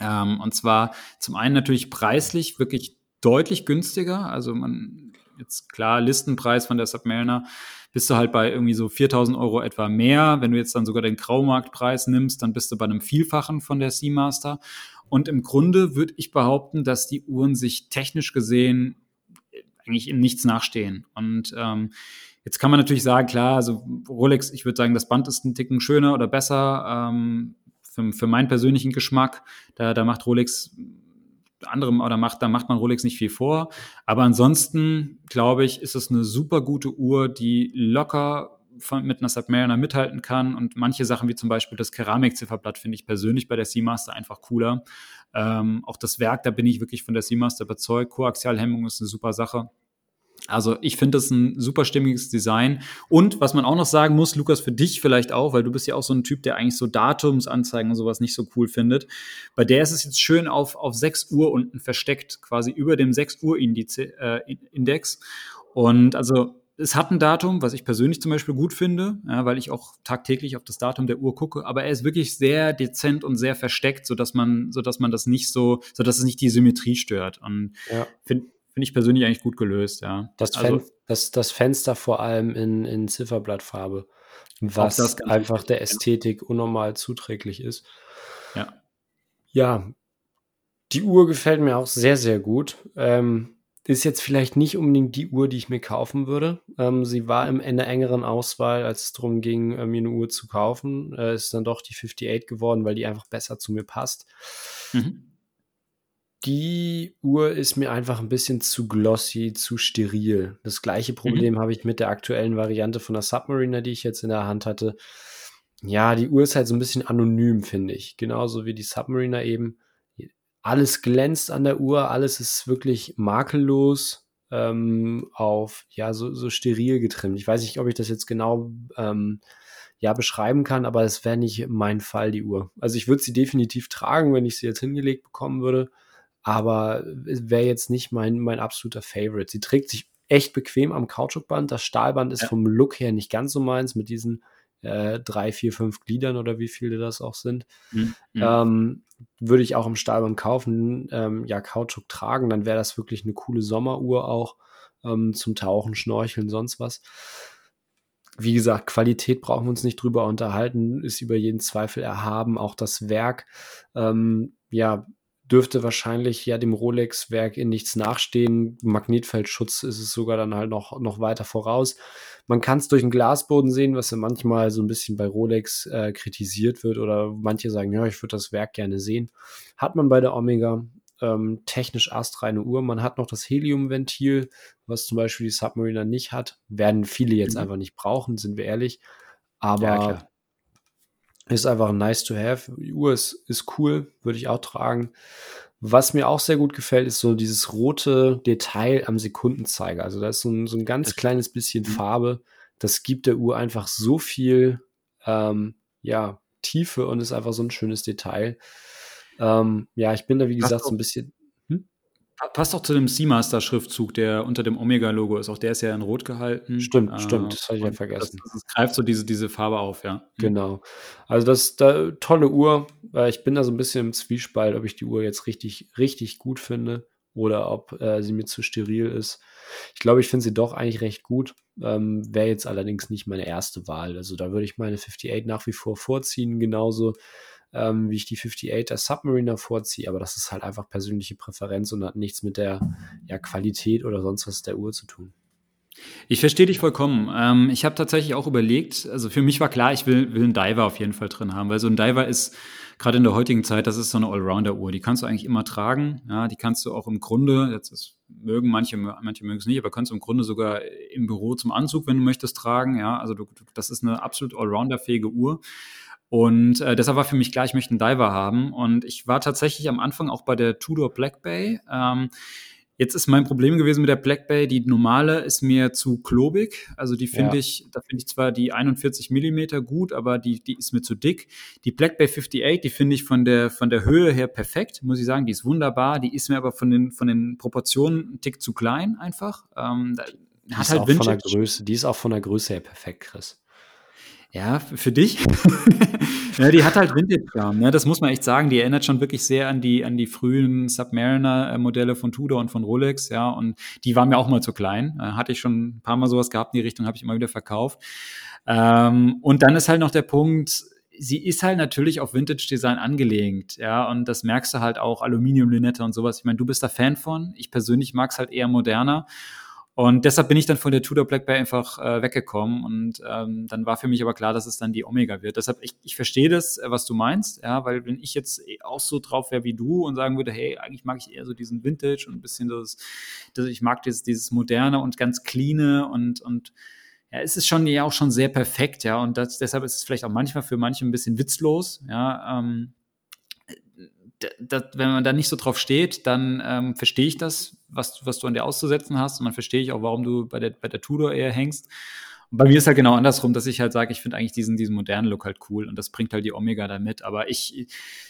Ähm, und zwar zum einen natürlich preislich wirklich deutlich günstiger. Also man jetzt klar Listenpreis von der Submariner bist du halt bei irgendwie so 4000 Euro etwa mehr. Wenn du jetzt dann sogar den Graumarktpreis nimmst, dann bist du bei einem Vielfachen von der Seamaster. Und im Grunde würde ich behaupten, dass die Uhren sich technisch gesehen eigentlich in nichts nachstehen. Und ähm, jetzt kann man natürlich sagen, klar, also Rolex, ich würde sagen, das Band ist ein Ticken schöner oder besser. Ähm, für, für meinen persönlichen Geschmack, da, da macht Rolex anderem oder macht, da macht man Rolex nicht viel vor. Aber ansonsten, glaube ich, ist es eine super gute Uhr, die locker mit einer Submariner mithalten kann. Und manche Sachen, wie zum Beispiel das Keramikzifferblatt, finde ich persönlich bei der Seamaster einfach cooler. Ähm, auch das Werk, da bin ich wirklich von der Seamaster überzeugt. Koaxialhemmung ist eine super Sache. Also ich finde das ein super stimmiges Design. Und was man auch noch sagen muss, Lukas, für dich vielleicht auch, weil du bist ja auch so ein Typ, der eigentlich so Datumsanzeigen und sowas nicht so cool findet. Bei der ist es jetzt schön auf, auf 6 Uhr unten versteckt, quasi über dem 6 Uhr äh, Index. Und also es hat ein Datum, was ich persönlich zum Beispiel gut finde, ja, weil ich auch tagtäglich auf das Datum der Uhr gucke, aber er ist wirklich sehr dezent und sehr versteckt, sodass man, sodass man das nicht so, sodass es nicht die Symmetrie stört. Und ja. finde Finde ich persönlich eigentlich gut gelöst, ja. Das, also, das, das Fenster vor allem in, in Zifferblattfarbe, was einfach der Ästhetik ja. unnormal zuträglich ist. Ja. Ja, die Uhr gefällt mir auch sehr, sehr gut. Ähm, ist jetzt vielleicht nicht unbedingt die Uhr, die ich mir kaufen würde. Ähm, sie war im, in der engeren Auswahl, als es darum ging, äh, mir eine Uhr zu kaufen. Äh, ist dann doch die 58 geworden, weil die einfach besser zu mir passt. Mhm die Uhr ist mir einfach ein bisschen zu glossy, zu steril. Das gleiche mhm. Problem mhm. habe ich mit der aktuellen Variante von der Submariner, die ich jetzt in der Hand hatte. Ja, die Uhr ist halt so ein bisschen anonym, finde ich. Genauso wie die Submariner eben. alles glänzt an der Uhr, alles ist wirklich makellos ähm, auf ja so, so steril getrimmt. Ich weiß nicht, ob ich das jetzt genau ähm, ja beschreiben kann, aber es wäre nicht mein Fall die Uhr. Also ich würde sie definitiv tragen, wenn ich sie jetzt hingelegt bekommen würde, aber wäre jetzt nicht mein mein absoluter Favorite. Sie trägt sich echt bequem am Kautschukband. Das Stahlband ist ja. vom Look her nicht ganz so meins mit diesen äh, drei, vier, fünf Gliedern oder wie viele das auch sind. Mhm. Ähm, würde ich auch im Stahlband kaufen, ähm, ja, Kautschuk tragen, dann wäre das wirklich eine coole Sommeruhr auch ähm, zum Tauchen, Schnorcheln, sonst was. Wie gesagt, Qualität brauchen wir uns nicht drüber unterhalten, ist über jeden Zweifel erhaben. Auch das Werk, ähm, ja, dürfte wahrscheinlich ja dem Rolex-Werk in nichts nachstehen. Magnetfeldschutz ist es sogar dann halt noch, noch weiter voraus. Man kann es durch den Glasboden sehen, was ja manchmal so ein bisschen bei Rolex äh, kritisiert wird oder manche sagen, ja, ich würde das Werk gerne sehen. Hat man bei der Omega ähm, technisch astreine Uhr. Man hat noch das Heliumventil, was zum Beispiel die Submariner nicht hat. Werden viele jetzt mhm. einfach nicht brauchen, sind wir ehrlich. Aber ja, ist einfach nice to have. Die Uhr ist, ist cool, würde ich auch tragen. Was mir auch sehr gut gefällt, ist so dieses rote Detail am Sekundenzeiger. Also da ist so ein, so ein ganz kleines bisschen mhm. Farbe. Das gibt der Uhr einfach so viel ähm, ja, Tiefe und ist einfach so ein schönes Detail. Ähm, ja, ich bin da, wie gesagt, so ein bisschen. Passt auch zu dem Seamaster-Schriftzug, der unter dem Omega-Logo ist. Auch der ist ja in Rot gehalten. Stimmt, äh, stimmt. Das habe ich ja vergessen. Das, das, greift so diese, diese Farbe auf, ja. Mhm. Genau. Also das da, tolle Uhr. Äh, ich bin da so ein bisschen im Zwiespalt, ob ich die Uhr jetzt richtig, richtig gut finde oder ob äh, sie mir zu steril ist. Ich glaube, ich finde sie doch eigentlich recht gut. Ähm, Wäre jetzt allerdings nicht meine erste Wahl. Also da würde ich meine 58 nach wie vor vorziehen, genauso ähm, wie ich die 58 der Submariner vorziehe, aber das ist halt einfach persönliche Präferenz und hat nichts mit der ja, Qualität oder sonst was der Uhr zu tun. Ich verstehe dich vollkommen. Ähm, ich habe tatsächlich auch überlegt, also für mich war klar, ich will, will einen Diver auf jeden Fall drin haben, weil so ein Diver ist gerade in der heutigen Zeit, das ist so eine Allrounder-Uhr. Die kannst du eigentlich immer tragen. Ja, die kannst du auch im Grunde, jetzt ist, mögen manche, manche mögen es nicht, aber kannst du im Grunde sogar im Büro zum Anzug, wenn du möchtest, tragen. Ja, also du, das ist eine absolut Allrounder-fähige Uhr. Und äh, deshalb war für mich klar, ich möchte einen Diver haben. Und ich war tatsächlich am Anfang auch bei der Tudor Black Bay. Ähm, jetzt ist mein Problem gewesen mit der Black Bay, die normale ist mir zu klobig. Also die finde ja. ich, da finde ich zwar die 41 Millimeter gut, aber die, die ist mir zu dick. Die Black Bay 58, die finde ich von der, von der Höhe her perfekt, muss ich sagen. Die ist wunderbar. Die ist mir aber von den, von den Proportionen ein Tick zu klein einfach. Ähm, die hat halt Vintage. Von der Größe, die ist auch von der Größe her perfekt, Chris. Ja, für dich. ja, die hat halt Vintage-Charme, ne? das muss man echt sagen. Die erinnert schon wirklich sehr an die, an die frühen Submariner-Modelle von Tudor und von Rolex, ja. Und die waren mir auch mal zu klein. Äh, hatte ich schon ein paar Mal sowas gehabt in die Richtung, habe ich immer wieder verkauft. Ähm, und dann ist halt noch der Punkt, sie ist halt natürlich auf Vintage-Design angelegt, ja, und das merkst du halt auch, Aluminium-Lünette und sowas. Ich meine, du bist da Fan von. Ich persönlich mag es halt eher moderner. Und deshalb bin ich dann von der Tudor Black Bay einfach äh, weggekommen und ähm, dann war für mich aber klar, dass es dann die Omega wird. Deshalb, ich, ich verstehe das, äh, was du meinst, ja, weil wenn ich jetzt auch so drauf wäre wie du und sagen würde, hey, eigentlich mag ich eher so diesen Vintage und ein bisschen das, das ich mag dieses, dieses moderne und ganz cleane und, und ja, es ist schon ja auch schon sehr perfekt, ja, und das, deshalb ist es vielleicht auch manchmal für manche ein bisschen witzlos, ja, ähm, das, wenn man da nicht so drauf steht, dann ähm, verstehe ich das, was, was du an dir auszusetzen hast. Und dann verstehe ich auch, warum du bei der, bei der Tudor eher hängst. Und bei mir ist halt genau andersrum, dass ich halt sage, ich finde eigentlich diesen, diesen modernen Look halt cool und das bringt halt die Omega da mit. Aber ich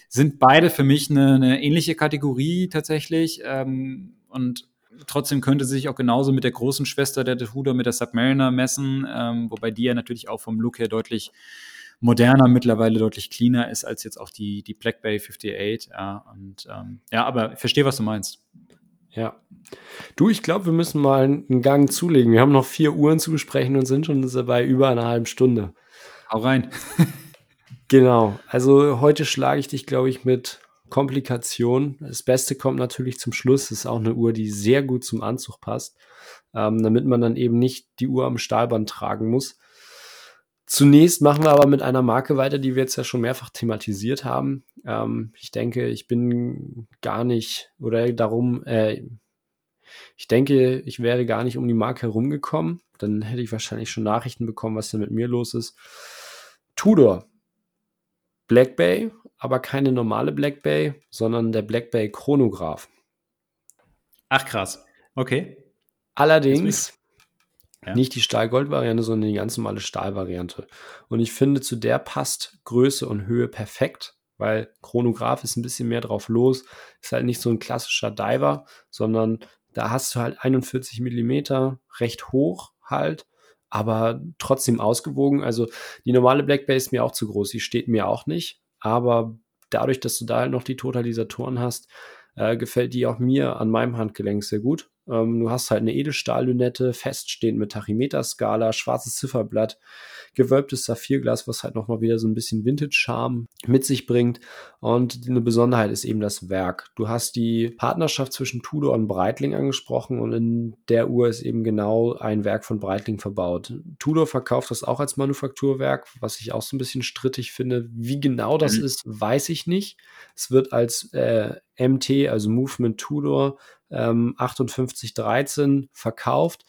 sind beide für mich eine, eine ähnliche Kategorie tatsächlich. Ähm, und trotzdem könnte sie sich auch genauso mit der großen Schwester der Tudor, mit der Submariner messen, ähm, wobei die ja natürlich auch vom Look her deutlich moderner, mittlerweile deutlich cleaner ist als jetzt auch die, die Black Bay 58. Ja, und ähm, ja, aber ich verstehe, was du meinst. Ja. Du, ich glaube, wir müssen mal einen Gang zulegen. Wir haben noch vier Uhren zu besprechen und sind schon dabei über einer halben Stunde. Hau rein. genau. Also heute schlage ich dich, glaube ich, mit Komplikationen. Das Beste kommt natürlich zum Schluss. Das ist auch eine Uhr, die sehr gut zum Anzug passt, ähm, damit man dann eben nicht die Uhr am Stahlband tragen muss. Zunächst machen wir aber mit einer Marke weiter, die wir jetzt ja schon mehrfach thematisiert haben. Ähm, ich denke, ich bin gar nicht oder darum, äh, ich denke, ich wäre gar nicht um die Marke herumgekommen. Dann hätte ich wahrscheinlich schon Nachrichten bekommen, was denn mit mir los ist. Tudor. Black Bay, aber keine normale Black Bay, sondern der Black Bay Chronograph. Ach krass. Okay. Allerdings ja. nicht die Stahlgold-Variante, sondern die ganz normale Stahlvariante. Und ich finde, zu der passt Größe und Höhe perfekt, weil Chronograph ist ein bisschen mehr drauf los. Ist halt nicht so ein klassischer Diver, sondern da hast du halt 41 Millimeter, recht hoch halt, aber trotzdem ausgewogen. Also die normale Black Bay ist mir auch zu groß, die steht mir auch nicht. Aber dadurch, dass du da halt noch die Totalisatoren hast, äh, gefällt die auch mir an meinem Handgelenk sehr gut. Ähm, du hast halt eine Edelstahllünette, feststehend mit Tachymeterskala, schwarzes Zifferblatt, gewölbtes Saphirglas, was halt nochmal wieder so ein bisschen Vintage-Charme mit sich bringt. Und eine Besonderheit ist eben das Werk. Du hast die Partnerschaft zwischen Tudor und Breitling angesprochen und in der Uhr ist eben genau ein Werk von Breitling verbaut. Tudor verkauft das auch als Manufakturwerk, was ich auch so ein bisschen strittig finde. Wie genau das mhm. ist, weiß ich nicht. Es wird als äh, MT, also Movement Tudor, ähm, 5813 verkauft.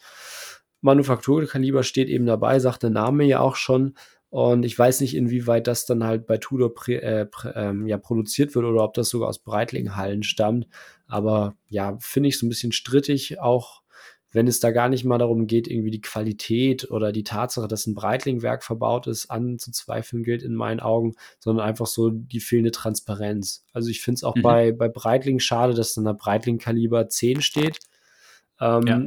Manufakturkaliber steht eben dabei, sagt der Name ja auch schon. Und ich weiß nicht, inwieweit das dann halt bei Tudor prä, äh, prä, ähm, ja, produziert wird oder ob das sogar aus Breitling-Hallen stammt. Aber ja, finde ich so ein bisschen strittig, auch wenn es da gar nicht mal darum geht, irgendwie die Qualität oder die Tatsache, dass ein Breitling-Werk verbaut ist, anzuzweifeln gilt in meinen Augen, sondern einfach so die fehlende Transparenz. Also ich finde es auch mhm. bei, bei Breitling schade, dass dann der Breitling-Kaliber 10 steht. Ähm, ja.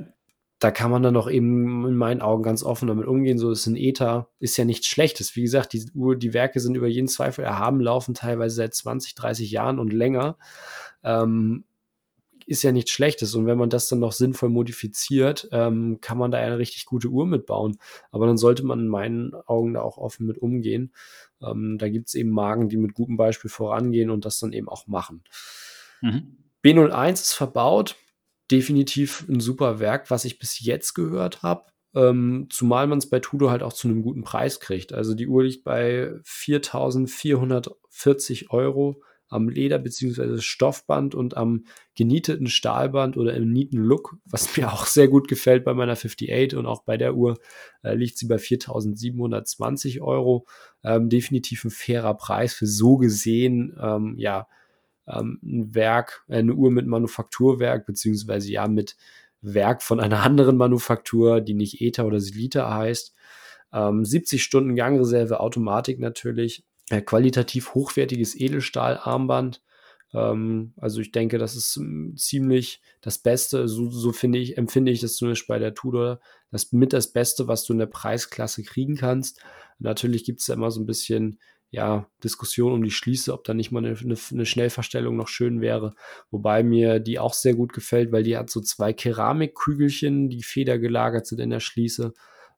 Da kann man dann auch eben in meinen Augen ganz offen damit umgehen. So ist ein Ether, ist ja nichts Schlechtes. Wie gesagt, die, die Werke sind über jeden Zweifel erhaben, laufen teilweise seit 20, 30 Jahren und länger. Ähm, ist ja nichts Schlechtes. Und wenn man das dann noch sinnvoll modifiziert, ähm, kann man da eine richtig gute Uhr mitbauen. Aber dann sollte man in meinen Augen da auch offen mit umgehen. Ähm, da gibt es eben Magen, die mit gutem Beispiel vorangehen und das dann eben auch machen. Mhm. B01 ist verbaut. Definitiv ein super Werk, was ich bis jetzt gehört habe. Ähm, zumal man es bei Tudo halt auch zu einem guten Preis kriegt. Also die Uhr liegt bei 4.440 Euro am Leder- bzw. Stoffband und am genieteten Stahlband oder im nieten Look, was mir auch sehr gut gefällt bei meiner 58 und auch bei der Uhr äh, liegt sie bei 4.720 Euro. Ähm, definitiv ein fairer Preis für so gesehen, ähm, ja, ähm, ein Werk, äh, eine Uhr mit Manufakturwerk, beziehungsweise ja mit Werk von einer anderen Manufaktur, die nicht ETA oder Silita heißt. 70 ähm, Stunden Gangreserve, Automatik natürlich, qualitativ hochwertiges Edelstahlarmband. Ähm, also ich denke, das ist hm, ziemlich das Beste, so, so finde ich, empfinde ich das zumindest bei der Tudor, das mit das Beste, was du in der Preisklasse kriegen kannst. Natürlich gibt es da immer so ein bisschen ja, Diskussion um die Schließe, ob da nicht mal eine, eine, Schnellverstellung noch schön wäre. Wobei mir die auch sehr gut gefällt, weil die hat so zwei Keramikkügelchen, die federgelagert sind in der Schließe.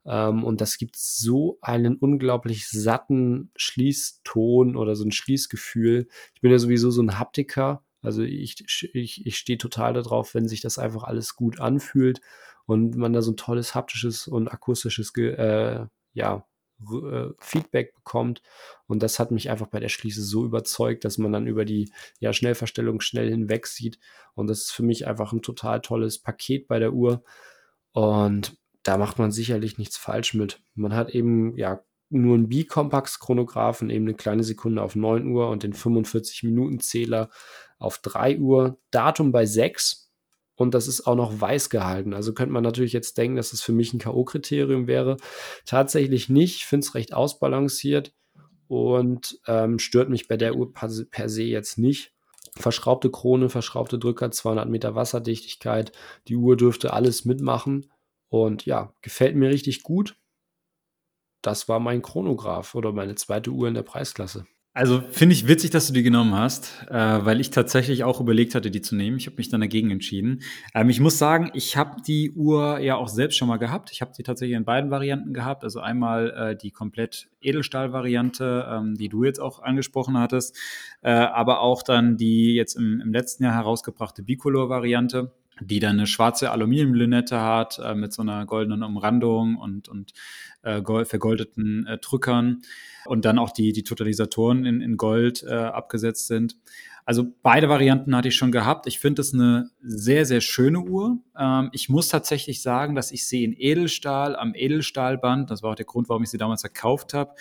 Ähm, und das gibt so einen unglaublich satten Schließton oder so ein Schließgefühl. Ich bin ja sowieso so ein Haptiker. Also ich, ich, ich stehe total darauf, wenn sich das einfach alles gut anfühlt und man da so ein tolles haptisches und akustisches äh, ja, äh, Feedback bekommt. Und das hat mich einfach bei der Schließe so überzeugt, dass man dann über die ja, Schnellverstellung schnell hinweg sieht. Und das ist für mich einfach ein total tolles Paket bei der Uhr. Und da macht man sicherlich nichts falsch mit. Man hat eben ja nur einen B-Compax-Chronographen, eben eine kleine Sekunde auf 9 Uhr und den 45-Minuten-Zähler auf 3 Uhr. Datum bei 6 und das ist auch noch weiß gehalten. Also könnte man natürlich jetzt denken, dass das für mich ein K.O.-Kriterium wäre. Tatsächlich nicht. Ich finde es recht ausbalanciert und ähm, stört mich bei der Uhr per, per se jetzt nicht. Verschraubte Krone, verschraubte Drücker, 200 Meter Wasserdichtigkeit. Die Uhr dürfte alles mitmachen. Und ja, gefällt mir richtig gut. Das war mein Chronograph oder meine zweite Uhr in der Preisklasse. Also finde ich witzig, dass du die genommen hast, äh, weil ich tatsächlich auch überlegt hatte, die zu nehmen. Ich habe mich dann dagegen entschieden. Ähm, ich muss sagen, ich habe die Uhr ja auch selbst schon mal gehabt. Ich habe sie tatsächlich in beiden Varianten gehabt. Also einmal äh, die komplett Edelstahl-Variante, ähm, die du jetzt auch angesprochen hattest, äh, aber auch dann die jetzt im, im letzten Jahr herausgebrachte Bicolor-Variante die dann eine schwarze Aluminiumlünette hat äh, mit so einer goldenen Umrandung und, und äh, vergoldeten äh, Drückern und dann auch die, die Totalisatoren in, in Gold äh, abgesetzt sind. Also beide Varianten hatte ich schon gehabt. Ich finde es eine sehr, sehr schöne Uhr. Ähm, ich muss tatsächlich sagen, dass ich sie in Edelstahl am Edelstahlband, das war auch der Grund, warum ich sie damals verkauft habe,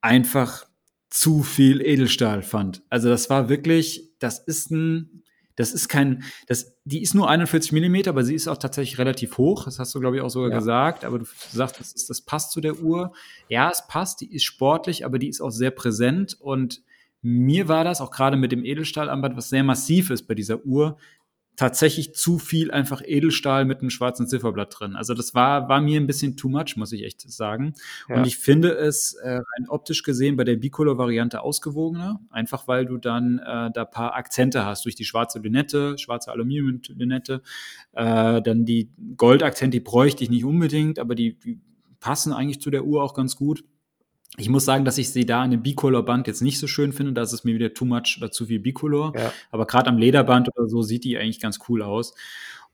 einfach zu viel Edelstahl fand. Also das war wirklich, das ist ein, das ist kein, das, die ist nur 41 Millimeter, aber sie ist auch tatsächlich relativ hoch. Das hast du, glaube ich, auch sogar ja. gesagt. Aber du sagst, das, ist, das passt zu der Uhr. Ja, es passt, die ist sportlich, aber die ist auch sehr präsent. Und mir war das auch gerade mit dem Edelstahlarmband, was sehr massiv ist bei dieser Uhr, tatsächlich zu viel einfach Edelstahl mit einem schwarzen Zifferblatt drin. Also das war, war mir ein bisschen too much, muss ich echt sagen. Ja. Und ich finde es äh, rein optisch gesehen bei der Bicolor-Variante ausgewogener, einfach weil du dann äh, da paar Akzente hast durch die schwarze Lünette, schwarze Aluminium-Lünette, äh, dann die Goldakzente, die bräuchte ich nicht unbedingt, aber die, die passen eigentlich zu der Uhr auch ganz gut. Ich muss sagen, dass ich sie da an dem Bicolor-Band jetzt nicht so schön finde. Da ist es mir wieder too much oder zu viel Bicolor. Ja. Aber gerade am Lederband oder so sieht die eigentlich ganz cool aus.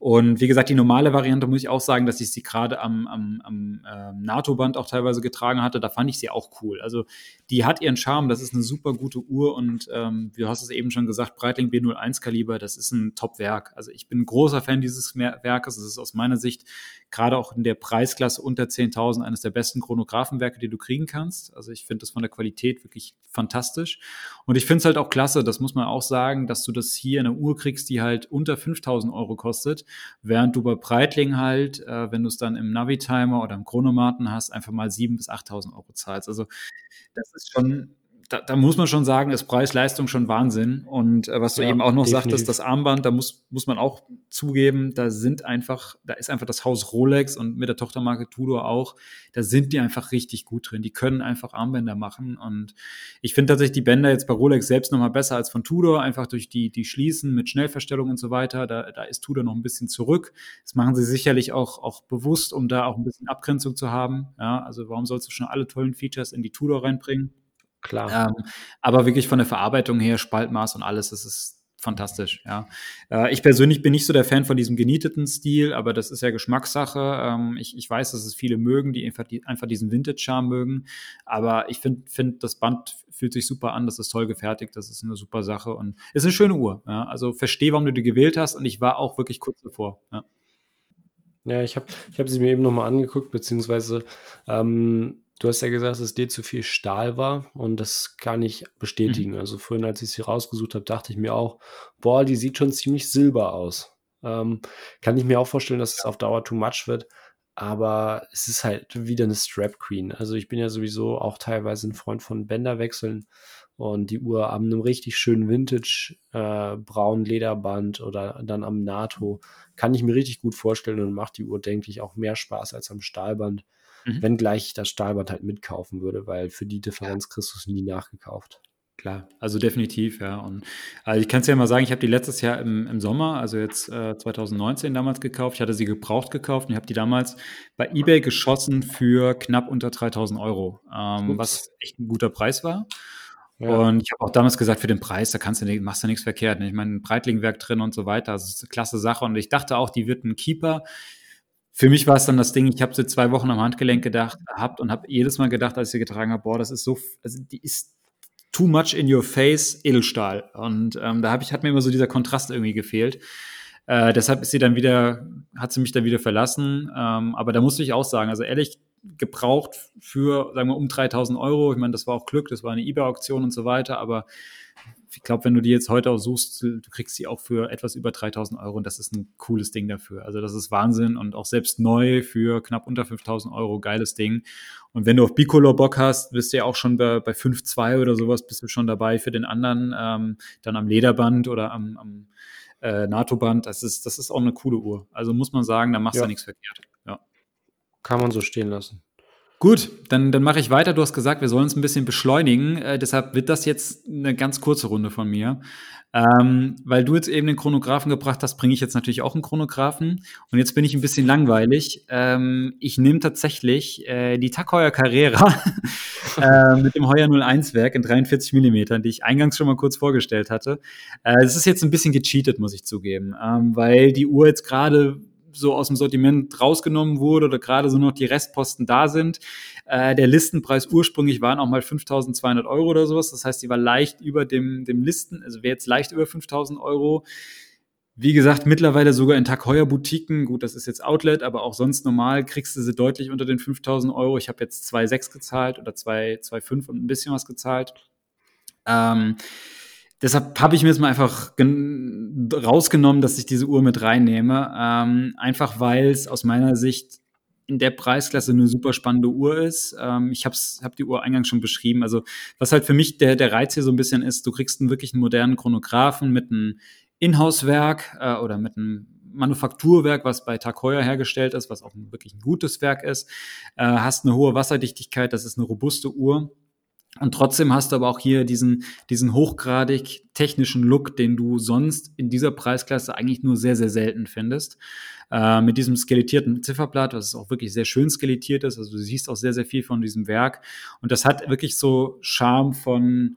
Und wie gesagt, die normale Variante muss ich auch sagen, dass ich sie gerade am, am, am äh, NATO-Band auch teilweise getragen hatte. Da fand ich sie auch cool. Also die hat ihren Charme, das ist eine super gute Uhr und ähm, du hast es eben schon gesagt, Breitling B01 Kaliber, das ist ein Top-Werk. Also ich bin großer Fan dieses Werkes. Es ist aus meiner Sicht gerade auch in der Preisklasse unter 10.000 eines der besten Chronographenwerke, die du kriegen kannst. Also ich finde das von der Qualität wirklich fantastisch. Und ich finde es halt auch klasse, das muss man auch sagen, dass du das hier in einer Uhr kriegst, die halt unter 5.000 Euro kostet, während du bei Breitling halt, äh, wenn du es dann im Navitimer oder im Chronomaten hast, einfach mal 7.000 bis 8.000 Euro zahlst. Also das ist schon da, da muss man schon sagen, ist Preis-Leistung schon Wahnsinn. Und äh, was du ja, eben auch noch definitiv. sagtest, das Armband, da muss, muss man auch zugeben, da sind einfach, da ist einfach das Haus Rolex und mit der Tochtermarke Tudor auch, da sind die einfach richtig gut drin. Die können einfach Armbänder machen. Und ich finde tatsächlich die Bänder jetzt bei Rolex selbst nochmal besser als von Tudor, einfach durch die, die Schließen mit Schnellverstellung und so weiter. Da, da ist Tudor noch ein bisschen zurück. Das machen sie sicherlich auch, auch bewusst, um da auch ein bisschen Abgrenzung zu haben. Ja, also warum sollst du schon alle tollen Features in die Tudor reinbringen? Klar. Ähm, aber wirklich von der Verarbeitung her, Spaltmaß und alles, das ist fantastisch, ja. Äh, ich persönlich bin nicht so der Fan von diesem genieteten Stil, aber das ist ja Geschmackssache. Ähm, ich, ich weiß, dass es viele mögen, die einfach, die, einfach diesen Vintage-Charme mögen. Aber ich finde, find, das Band fühlt sich super an, das ist toll gefertigt, das ist eine super Sache und ist eine schöne Uhr. Ja. Also verstehe, warum du die gewählt hast und ich war auch wirklich kurz davor. Ja. Ja, ich habe ich hab sie mir eben nochmal angeguckt, beziehungsweise ähm, Du hast ja gesagt, dass dir zu viel Stahl war und das kann ich bestätigen. Mhm. Also vorhin, als ich sie rausgesucht habe, dachte ich mir auch, boah, die sieht schon ziemlich silber aus. Ähm, kann ich mir auch vorstellen, dass es auf Dauer too much wird, aber es ist halt wieder eine Strap Queen. Also ich bin ja sowieso auch teilweise ein Freund von Bänderwechseln und die Uhr am einem richtig schönen Vintage äh, braunen Lederband oder dann am NATO kann ich mir richtig gut vorstellen und macht die Uhr, denke ich, auch mehr Spaß als am Stahlband. Mhm. Wenngleich ich das Stahlband halt mitkaufen würde, weil für die Differenz ja. kriegst du es nie nachgekauft. Klar, also definitiv, ja. Und also ich kann es ja mal sagen, ich habe die letztes Jahr im, im Sommer, also jetzt äh, 2019 damals gekauft. Ich hatte sie gebraucht gekauft und ich habe die damals bei eBay geschossen für knapp unter 3000 Euro, ähm, was echt ein guter Preis war. Ja. Und ich habe auch damals gesagt, für den Preis, da kannst du nicht, machst du nichts verkehrt. Ne? Ich meine, ein Breitlingwerk drin und so weiter. Das ist eine klasse Sache. Und ich dachte auch, die wird ein Keeper für mich war es dann das Ding, ich habe sie zwei Wochen am Handgelenk gedacht, gehabt und habe jedes Mal gedacht, als ich sie getragen habe, boah, das ist so, also die ist too much in your face Edelstahl. Und ähm, da hab ich, hat mir immer so dieser Kontrast irgendwie gefehlt. Äh, deshalb ist sie dann wieder, hat sie mich dann wieder verlassen. Ähm, aber da musste ich auch sagen, also ehrlich gebraucht für, sagen wir, um 3000 Euro. Ich meine, das war auch Glück, das war eine eBay-Auktion und so weiter, aber ich glaube, wenn du die jetzt heute auch suchst, du kriegst sie auch für etwas über 3000 Euro und das ist ein cooles Ding dafür. Also das ist Wahnsinn und auch selbst neu für knapp unter 5000 Euro, geiles Ding. Und wenn du auf Bicolor Bock hast, bist du ja auch schon bei, bei 5.2 oder sowas, bist du schon dabei für den anderen, ähm, dann am Lederband oder am, am äh, NATO-Band. Das ist, das ist auch eine coole Uhr. Also muss man sagen, da machst ja. du nichts verkehrt. Kann man so stehen lassen. Gut, dann, dann mache ich weiter. Du hast gesagt, wir sollen uns ein bisschen beschleunigen. Äh, deshalb wird das jetzt eine ganz kurze Runde von mir. Ähm, weil du jetzt eben den Chronographen gebracht hast, bringe ich jetzt natürlich auch einen Chronographen. Und jetzt bin ich ein bisschen langweilig. Ähm, ich nehme tatsächlich äh, die Tag Carrera äh, mit dem Heuer 01 Werk in 43 Millimetern, die ich eingangs schon mal kurz vorgestellt hatte. Es äh, ist jetzt ein bisschen gecheatet, muss ich zugeben, ähm, weil die Uhr jetzt gerade so aus dem Sortiment rausgenommen wurde oder gerade so noch die Restposten da sind. Äh, der Listenpreis ursprünglich waren auch mal 5.200 Euro oder sowas. Das heißt, die war leicht über dem, dem Listen, also wäre jetzt leicht über 5.000 Euro. Wie gesagt, mittlerweile sogar in Tag Heuer Boutiquen, gut, das ist jetzt Outlet, aber auch sonst normal kriegst du sie deutlich unter den 5000 Euro. Ich habe jetzt 2,6 gezahlt oder 2,5 und ein bisschen was gezahlt. Ähm, deshalb habe ich mir jetzt mal einfach rausgenommen, dass ich diese Uhr mit reinnehme. Ähm, einfach weil es aus meiner Sicht in der Preisklasse eine super spannende Uhr ist. Ähm, ich habe hab die Uhr eingangs schon beschrieben. Also was halt für mich der, der Reiz hier so ein bisschen ist, du kriegst einen wirklich modernen Chronographen mit einem Inhouse-Werk äh, oder mit einem Manufakturwerk, was bei Tag Heuer hergestellt ist, was auch ein, wirklich ein gutes Werk ist. Äh, hast eine hohe Wasserdichtigkeit, das ist eine robuste Uhr. Und trotzdem hast du aber auch hier diesen, diesen hochgradig technischen Look, den du sonst in dieser Preisklasse eigentlich nur sehr, sehr selten findest. Äh, mit diesem skelettierten Zifferblatt, was auch wirklich sehr schön skelettiert ist. Also du siehst auch sehr, sehr viel von diesem Werk. Und das hat wirklich so Charme von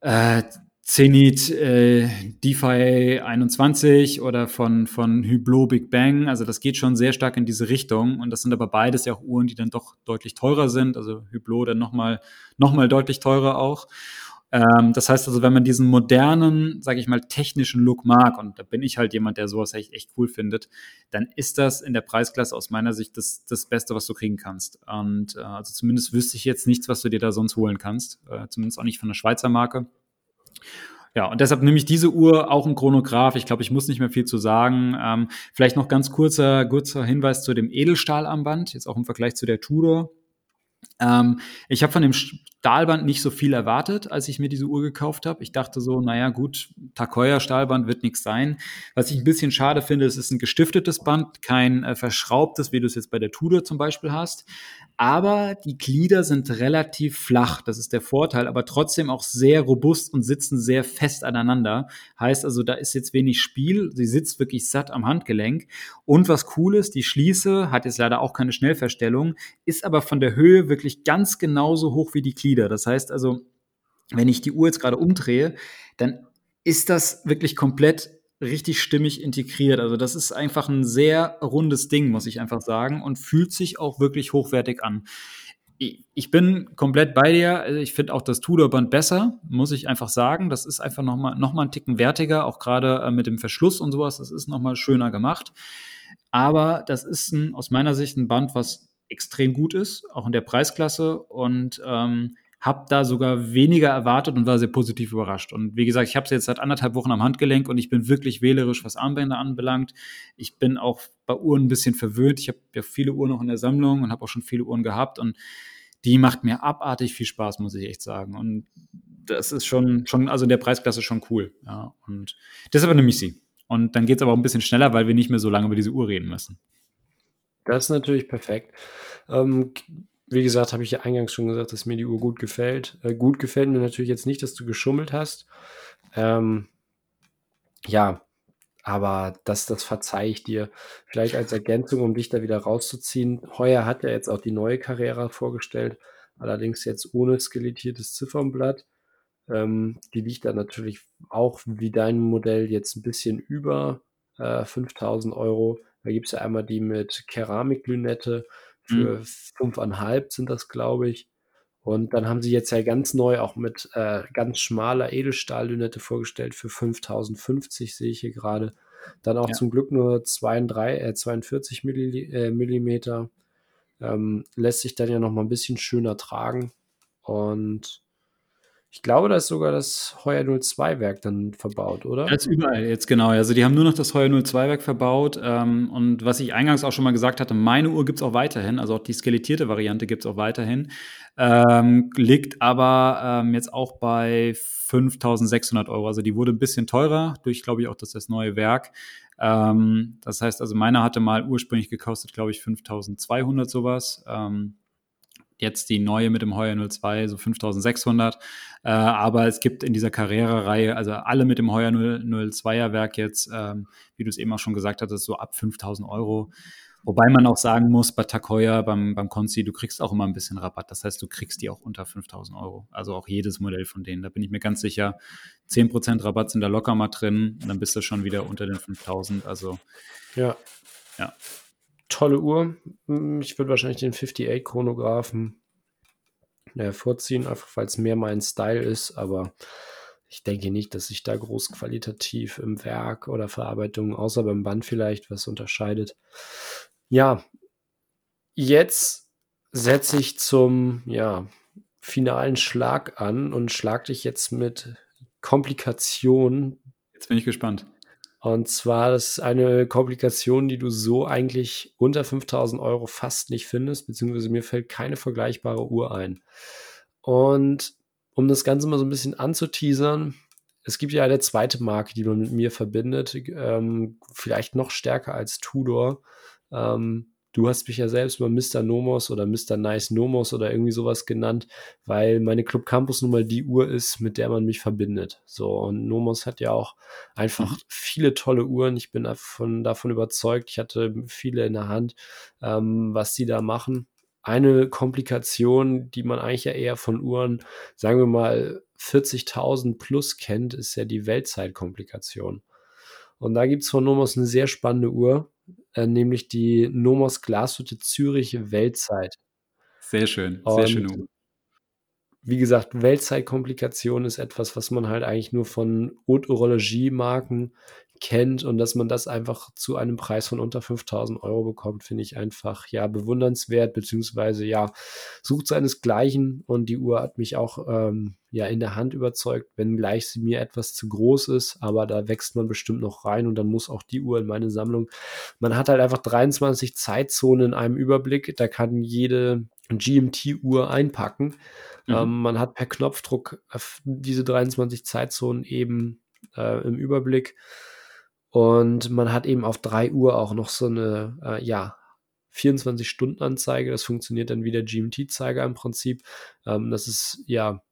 äh, Zenit äh, DeFi 21 oder von, von Hublot Big Bang. Also das geht schon sehr stark in diese Richtung. Und das sind aber beides ja auch Uhren, die dann doch deutlich teurer sind. Also Hublot dann nochmal noch mal deutlich teurer auch. Ähm, das heißt also, wenn man diesen modernen, sage ich mal, technischen Look mag, und da bin ich halt jemand, der sowas echt, echt cool findet, dann ist das in der Preisklasse aus meiner Sicht das, das Beste, was du kriegen kannst. Und äh, also zumindest wüsste ich jetzt nichts, was du dir da sonst holen kannst. Äh, zumindest auch nicht von einer Schweizer Marke. Ja, und deshalb nehme ich diese Uhr auch ein Chronograph. Ich glaube, ich muss nicht mehr viel zu sagen. Ähm, vielleicht noch ganz kurzer, kurzer Hinweis zu dem Edelstahlarmband, jetzt auch im Vergleich zu der Tudor. Ähm, ich habe von dem Stahlband nicht so viel erwartet, als ich mir diese Uhr gekauft habe. Ich dachte so, naja, gut, Takoya Stahlband wird nichts sein. Was ich ein bisschen schade finde, es ist ein gestiftetes Band, kein äh, verschraubtes, wie du es jetzt bei der Tudor zum Beispiel hast aber die Glieder sind relativ flach. Das ist der Vorteil, aber trotzdem auch sehr robust und sitzen sehr fest aneinander. Heißt also, da ist jetzt wenig Spiel. Sie sitzt wirklich satt am Handgelenk. Und was cool ist, die Schließe hat jetzt leider auch keine Schnellverstellung, ist aber von der Höhe wirklich ganz genauso hoch wie die Glieder. Das heißt also, wenn ich die Uhr jetzt gerade umdrehe, dann ist das wirklich komplett richtig stimmig integriert. Also das ist einfach ein sehr rundes Ding, muss ich einfach sagen, und fühlt sich auch wirklich hochwertig an. Ich bin komplett bei dir. Also ich finde auch das Tudor-Band besser, muss ich einfach sagen. Das ist einfach nochmal noch mal einen Ticken wertiger, auch gerade äh, mit dem Verschluss und sowas. Das ist nochmal schöner gemacht. Aber das ist ein, aus meiner Sicht ein Band, was extrem gut ist, auch in der Preisklasse. Und ähm, habe da sogar weniger erwartet und war sehr positiv überrascht. Und wie gesagt, ich habe es jetzt seit anderthalb Wochen am Handgelenk und ich bin wirklich wählerisch, was Armbänder anbelangt. Ich bin auch bei Uhren ein bisschen verwöhnt. Ich habe ja viele Uhren noch in der Sammlung und habe auch schon viele Uhren gehabt und die macht mir abartig viel Spaß, muss ich echt sagen. Und das ist schon, schon also in der Preisklasse schon cool. Ja, und deshalb nehme ich sie. Und dann geht es aber auch ein bisschen schneller, weil wir nicht mehr so lange über diese Uhr reden müssen. Das ist natürlich perfekt. Ähm, wie gesagt, habe ich ja eingangs schon gesagt, dass mir die Uhr gut gefällt. Äh, gut gefällt mir natürlich jetzt nicht, dass du geschummelt hast. Ähm, ja, aber das, das verzeihe ich dir. Vielleicht als Ergänzung, um dich da wieder rauszuziehen. Heuer hat ja jetzt auch die neue Carrera vorgestellt, allerdings jetzt ohne skelettiertes Ziffernblatt. Ähm, die liegt dann natürlich auch wie dein Modell jetzt ein bisschen über äh, 5000 Euro. Da gibt es ja einmal die mit Keramiklünette für mhm. fünfeinhalb sind das, glaube ich. Und dann haben sie jetzt ja ganz neu auch mit äh, ganz schmaler Edelstahllünette vorgestellt für 5050, sehe ich hier gerade. Dann auch ja. zum Glück nur 32, äh, 42 Milli, äh, Millimeter. Ähm, lässt sich dann ja noch mal ein bisschen schöner tragen. Und ich glaube, da ist sogar das Heuer 02 Werk dann verbaut, oder? Ist überall jetzt genau. Also die haben nur noch das Heuer 02 Werk verbaut. Ähm, und was ich eingangs auch schon mal gesagt hatte, meine Uhr gibt es auch weiterhin. Also auch die skelettierte Variante gibt es auch weiterhin. Ähm, liegt aber ähm, jetzt auch bei 5600 Euro. Also die wurde ein bisschen teurer durch, glaube ich, auch das, das neue Werk. Ähm, das heißt also, meine hatte mal ursprünglich gekostet, glaube ich, 5200 sowas. Ähm, jetzt die neue mit dem Heuer 02, so 5600. Äh, aber es gibt in dieser Karrierereihe, also alle mit dem Heuer 02er Werk jetzt, ähm, wie du es eben auch schon gesagt hattest, so ab 5000 Euro. Wobei man auch sagen muss, bei Heuer, beim, beim Conci, du kriegst auch immer ein bisschen Rabatt. Das heißt, du kriegst die auch unter 5000 Euro. Also auch jedes Modell von denen. Da bin ich mir ganz sicher, 10% Rabatt sind da locker mal drin. Und dann bist du schon wieder unter den 5000. Also, ja. Ja tolle Uhr. Ich würde wahrscheinlich den 58 Chronographen äh, vorziehen, einfach weil es mehr mein Style ist, aber ich denke nicht, dass sich da groß qualitativ im Werk oder Verarbeitung, außer beim Band vielleicht, was unterscheidet. Ja, jetzt setze ich zum, ja, finalen Schlag an und schlag dich jetzt mit Komplikationen. Jetzt bin ich gespannt. Und zwar das ist eine Komplikation, die du so eigentlich unter 5000 Euro fast nicht findest, beziehungsweise mir fällt keine vergleichbare Uhr ein. Und um das Ganze mal so ein bisschen anzuteasern, es gibt ja eine zweite Marke, die man mit mir verbindet, ähm, vielleicht noch stärker als Tudor. Ähm, du hast mich ja selbst mal Mr. Nomos oder Mr. Nice Nomos oder irgendwie sowas genannt, weil meine Club Campus nun mal die Uhr ist, mit der man mich verbindet. So, und Nomos hat ja auch einfach mhm. viele tolle Uhren. Ich bin davon, davon überzeugt. Ich hatte viele in der Hand, ähm, was die da machen. Eine Komplikation, die man eigentlich ja eher von Uhren, sagen wir mal, 40.000 plus kennt, ist ja die Weltzeitkomplikation. Und da gibt es von Nomos eine sehr spannende Uhr, äh, nämlich die Nomos Glashütte Zürich Weltzeit. Sehr schön, sehr schön. Wie gesagt, Weltzeitkomplikation ist etwas, was man halt eigentlich nur von Haute Horologie-Marken kennt und dass man das einfach zu einem Preis von unter 5000 Euro bekommt, finde ich einfach ja bewundernswert, beziehungsweise ja, sucht seinesgleichen und die Uhr hat mich auch ähm, ja in der Hand überzeugt, wenngleich sie mir etwas zu groß ist, aber da wächst man bestimmt noch rein und dann muss auch die Uhr in meine Sammlung. Man hat halt einfach 23 Zeitzonen in einem Überblick, da kann jede GMT-Uhr einpacken. Mhm. Ähm, man hat per Knopfdruck diese 23 Zeitzonen eben äh, im Überblick. Und man hat eben auf 3 Uhr auch noch so eine, äh, ja, 24-Stunden-Anzeige. Das funktioniert dann wie der GMT-Zeiger im Prinzip. Ähm, das ist ja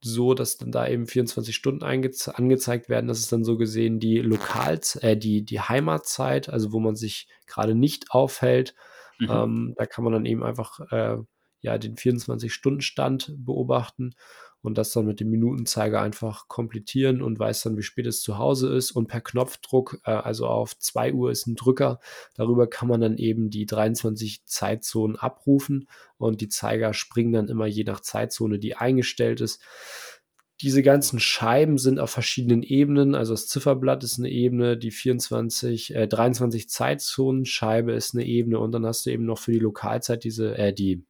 so, dass dann da eben 24 Stunden angezeigt werden. Das ist dann so gesehen die Lokal äh, die, die Heimatzeit, also wo man sich gerade nicht aufhält. Mhm. Ähm, da kann man dann eben einfach äh, ja, den 24-Stunden-Stand beobachten und das dann mit dem Minutenzeiger einfach komplettieren und weiß dann, wie spät es zu Hause ist. Und per Knopfdruck, äh, also auf 2 Uhr ist ein Drücker, darüber kann man dann eben die 23 Zeitzonen abrufen und die Zeiger springen dann immer je nach Zeitzone, die eingestellt ist. Diese ganzen Scheiben sind auf verschiedenen Ebenen. Also das Zifferblatt ist eine Ebene, die 24, äh, 23 Zeitzonen Scheibe ist eine Ebene und dann hast du eben noch für die Lokalzeit diese, äh, die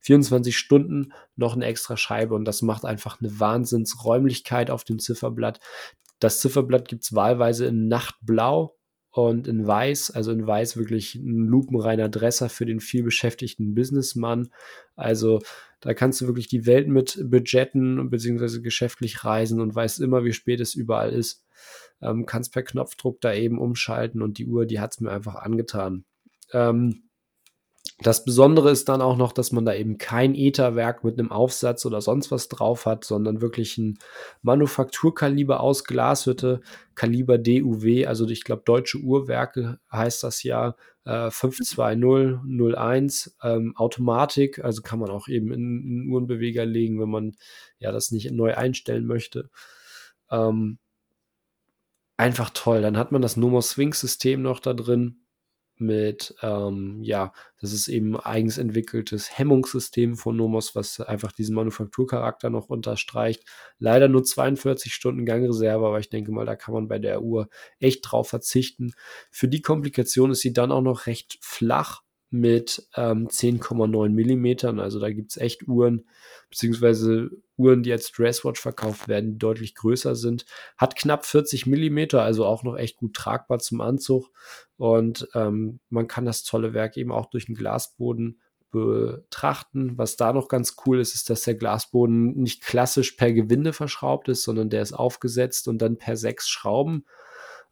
24 Stunden noch eine extra Scheibe und das macht einfach eine Wahnsinnsräumlichkeit auf dem Zifferblatt. Das Zifferblatt gibt es wahlweise in Nachtblau und in Weiß, also in Weiß wirklich ein lupenreiner Dresser für den vielbeschäftigten Businessmann. Also da kannst du wirklich die Welt mit budgetten bzw. geschäftlich reisen und weißt immer, wie spät es überall ist. Ähm, kannst per Knopfdruck da eben umschalten und die Uhr, die hat es mir einfach angetan. Ähm, das Besondere ist dann auch noch, dass man da eben kein Etherwerk mit einem Aufsatz oder sonst was drauf hat, sondern wirklich ein Manufakturkaliber aus Glashütte, Kaliber DUW, also ich glaube deutsche Uhrwerke heißt das ja, äh, 52001, ähm, Automatik, also kann man auch eben in, in Uhrenbeweger legen, wenn man ja das nicht neu einstellen möchte. Ähm, einfach toll. Dann hat man das Nomos Swing System noch da drin mit, ähm, ja, das ist eben eigens entwickeltes Hemmungssystem von Nomos, was einfach diesen Manufakturcharakter noch unterstreicht. Leider nur 42 Stunden Gangreserve, aber ich denke mal, da kann man bei der Uhr echt drauf verzichten. Für die Komplikation ist sie dann auch noch recht flach mit ähm, 10,9 Millimetern. Also da gibt es echt Uhren, beziehungsweise Uhren, die als Dresswatch verkauft werden, die deutlich größer sind. Hat knapp 40 Millimeter, also auch noch echt gut tragbar zum Anzug. Und ähm, man kann das tolle Werk eben auch durch den Glasboden betrachten. Was da noch ganz cool ist, ist, dass der Glasboden nicht klassisch per Gewinde verschraubt ist, sondern der ist aufgesetzt und dann per sechs Schrauben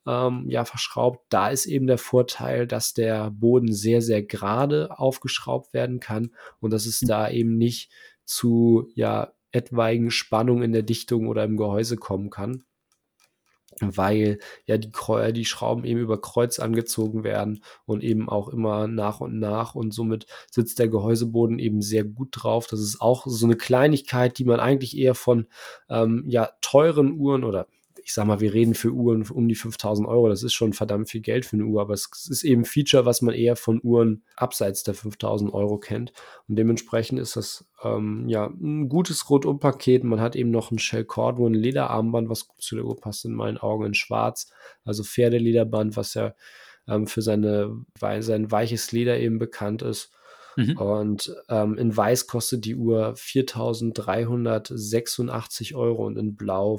ähm, ja, verschraubt. Da ist eben der Vorteil, dass der Boden sehr, sehr gerade aufgeschraubt werden kann und dass es da eben nicht zu ja, etwaigen Spannungen in der Dichtung oder im Gehäuse kommen kann weil ja die, die Schrauben eben über Kreuz angezogen werden und eben auch immer nach und nach und somit sitzt der Gehäuseboden eben sehr gut drauf. Das ist auch so eine Kleinigkeit, die man eigentlich eher von ähm, ja teuren Uhren oder ich sag mal, wir reden für Uhren um die 5000 Euro. Das ist schon verdammt viel Geld für eine Uhr, aber es ist eben ein Feature, was man eher von Uhren abseits der 5000 Euro kennt. Und dementsprechend ist das ähm, ja ein gutes Rundumpaket. Man hat eben noch ein Shell Cordwood, ein Lederarmband, was gut zu der Uhr passt, in meinen Augen in schwarz. Also Pferdelederband, was ja ähm, für seine, sein weiches Leder eben bekannt ist. Mhm. Und ähm, in Weiß kostet die Uhr 4.386 Euro und in Blau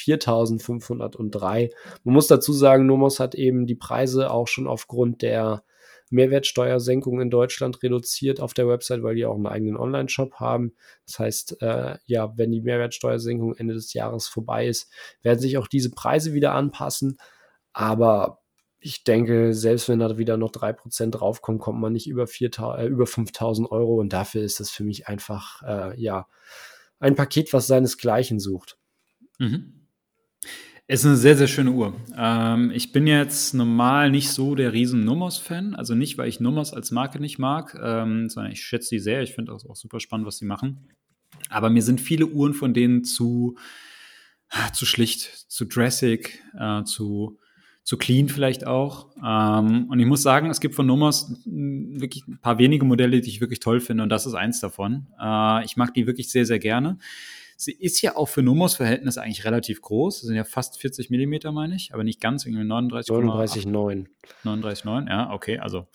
4.503. Man muss dazu sagen, Nomos hat eben die Preise auch schon aufgrund der Mehrwertsteuersenkung in Deutschland reduziert auf der Website, weil die auch einen eigenen Online-Shop haben. Das heißt, äh, ja, wenn die Mehrwertsteuersenkung Ende des Jahres vorbei ist, werden sich auch diese Preise wieder anpassen. Aber ich denke, selbst wenn da wieder noch 3% draufkommt, kommt man nicht über, äh, über 5000 Euro. Und dafür ist das für mich einfach, äh, ja, ein Paket, was seinesgleichen sucht. Mhm. Ist eine sehr, sehr schöne Uhr. Ähm, ich bin jetzt normal nicht so der riesen Nummers-Fan. Also nicht, weil ich Nummers als Marke nicht mag, ähm, sondern ich schätze die sehr. Ich finde das auch super spannend, was sie machen. Aber mir sind viele Uhren von denen zu, zu schlicht, zu dressig, äh, zu, zu clean vielleicht auch. Ähm, und ich muss sagen, es gibt von Nummers wirklich ein paar wenige Modelle, die ich wirklich toll finde. Und das ist eins davon. Äh, ich mag die wirklich sehr, sehr gerne. Sie ist ja auch für Nomos Verhältnis eigentlich relativ groß. Das sind ja fast 40 Millimeter, meine ich, aber nicht ganz, irgendwie 39,9. 39,9. 39,9, ja, okay, also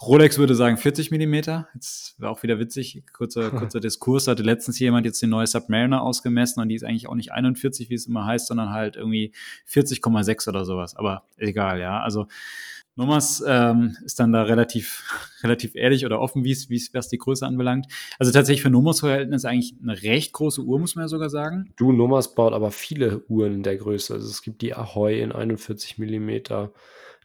Rolex würde sagen 40 Millimeter. Jetzt war auch wieder witzig. Kurzer, kurzer Diskurs. Hatte letztens jemand jetzt die neue Submariner ausgemessen und die ist eigentlich auch nicht 41, wie es immer heißt, sondern halt irgendwie 40,6 oder sowas. Aber egal, ja. Also Nummers ähm, ist dann da relativ, relativ ehrlich oder offen, wie es, wie es was die Größe anbelangt. Also tatsächlich für Nummers Verhältnis eigentlich eine recht große Uhr, muss man ja sogar sagen. Du, Nummers baut aber viele Uhren in der Größe. Also es gibt die Ahoy in 41 Millimeter.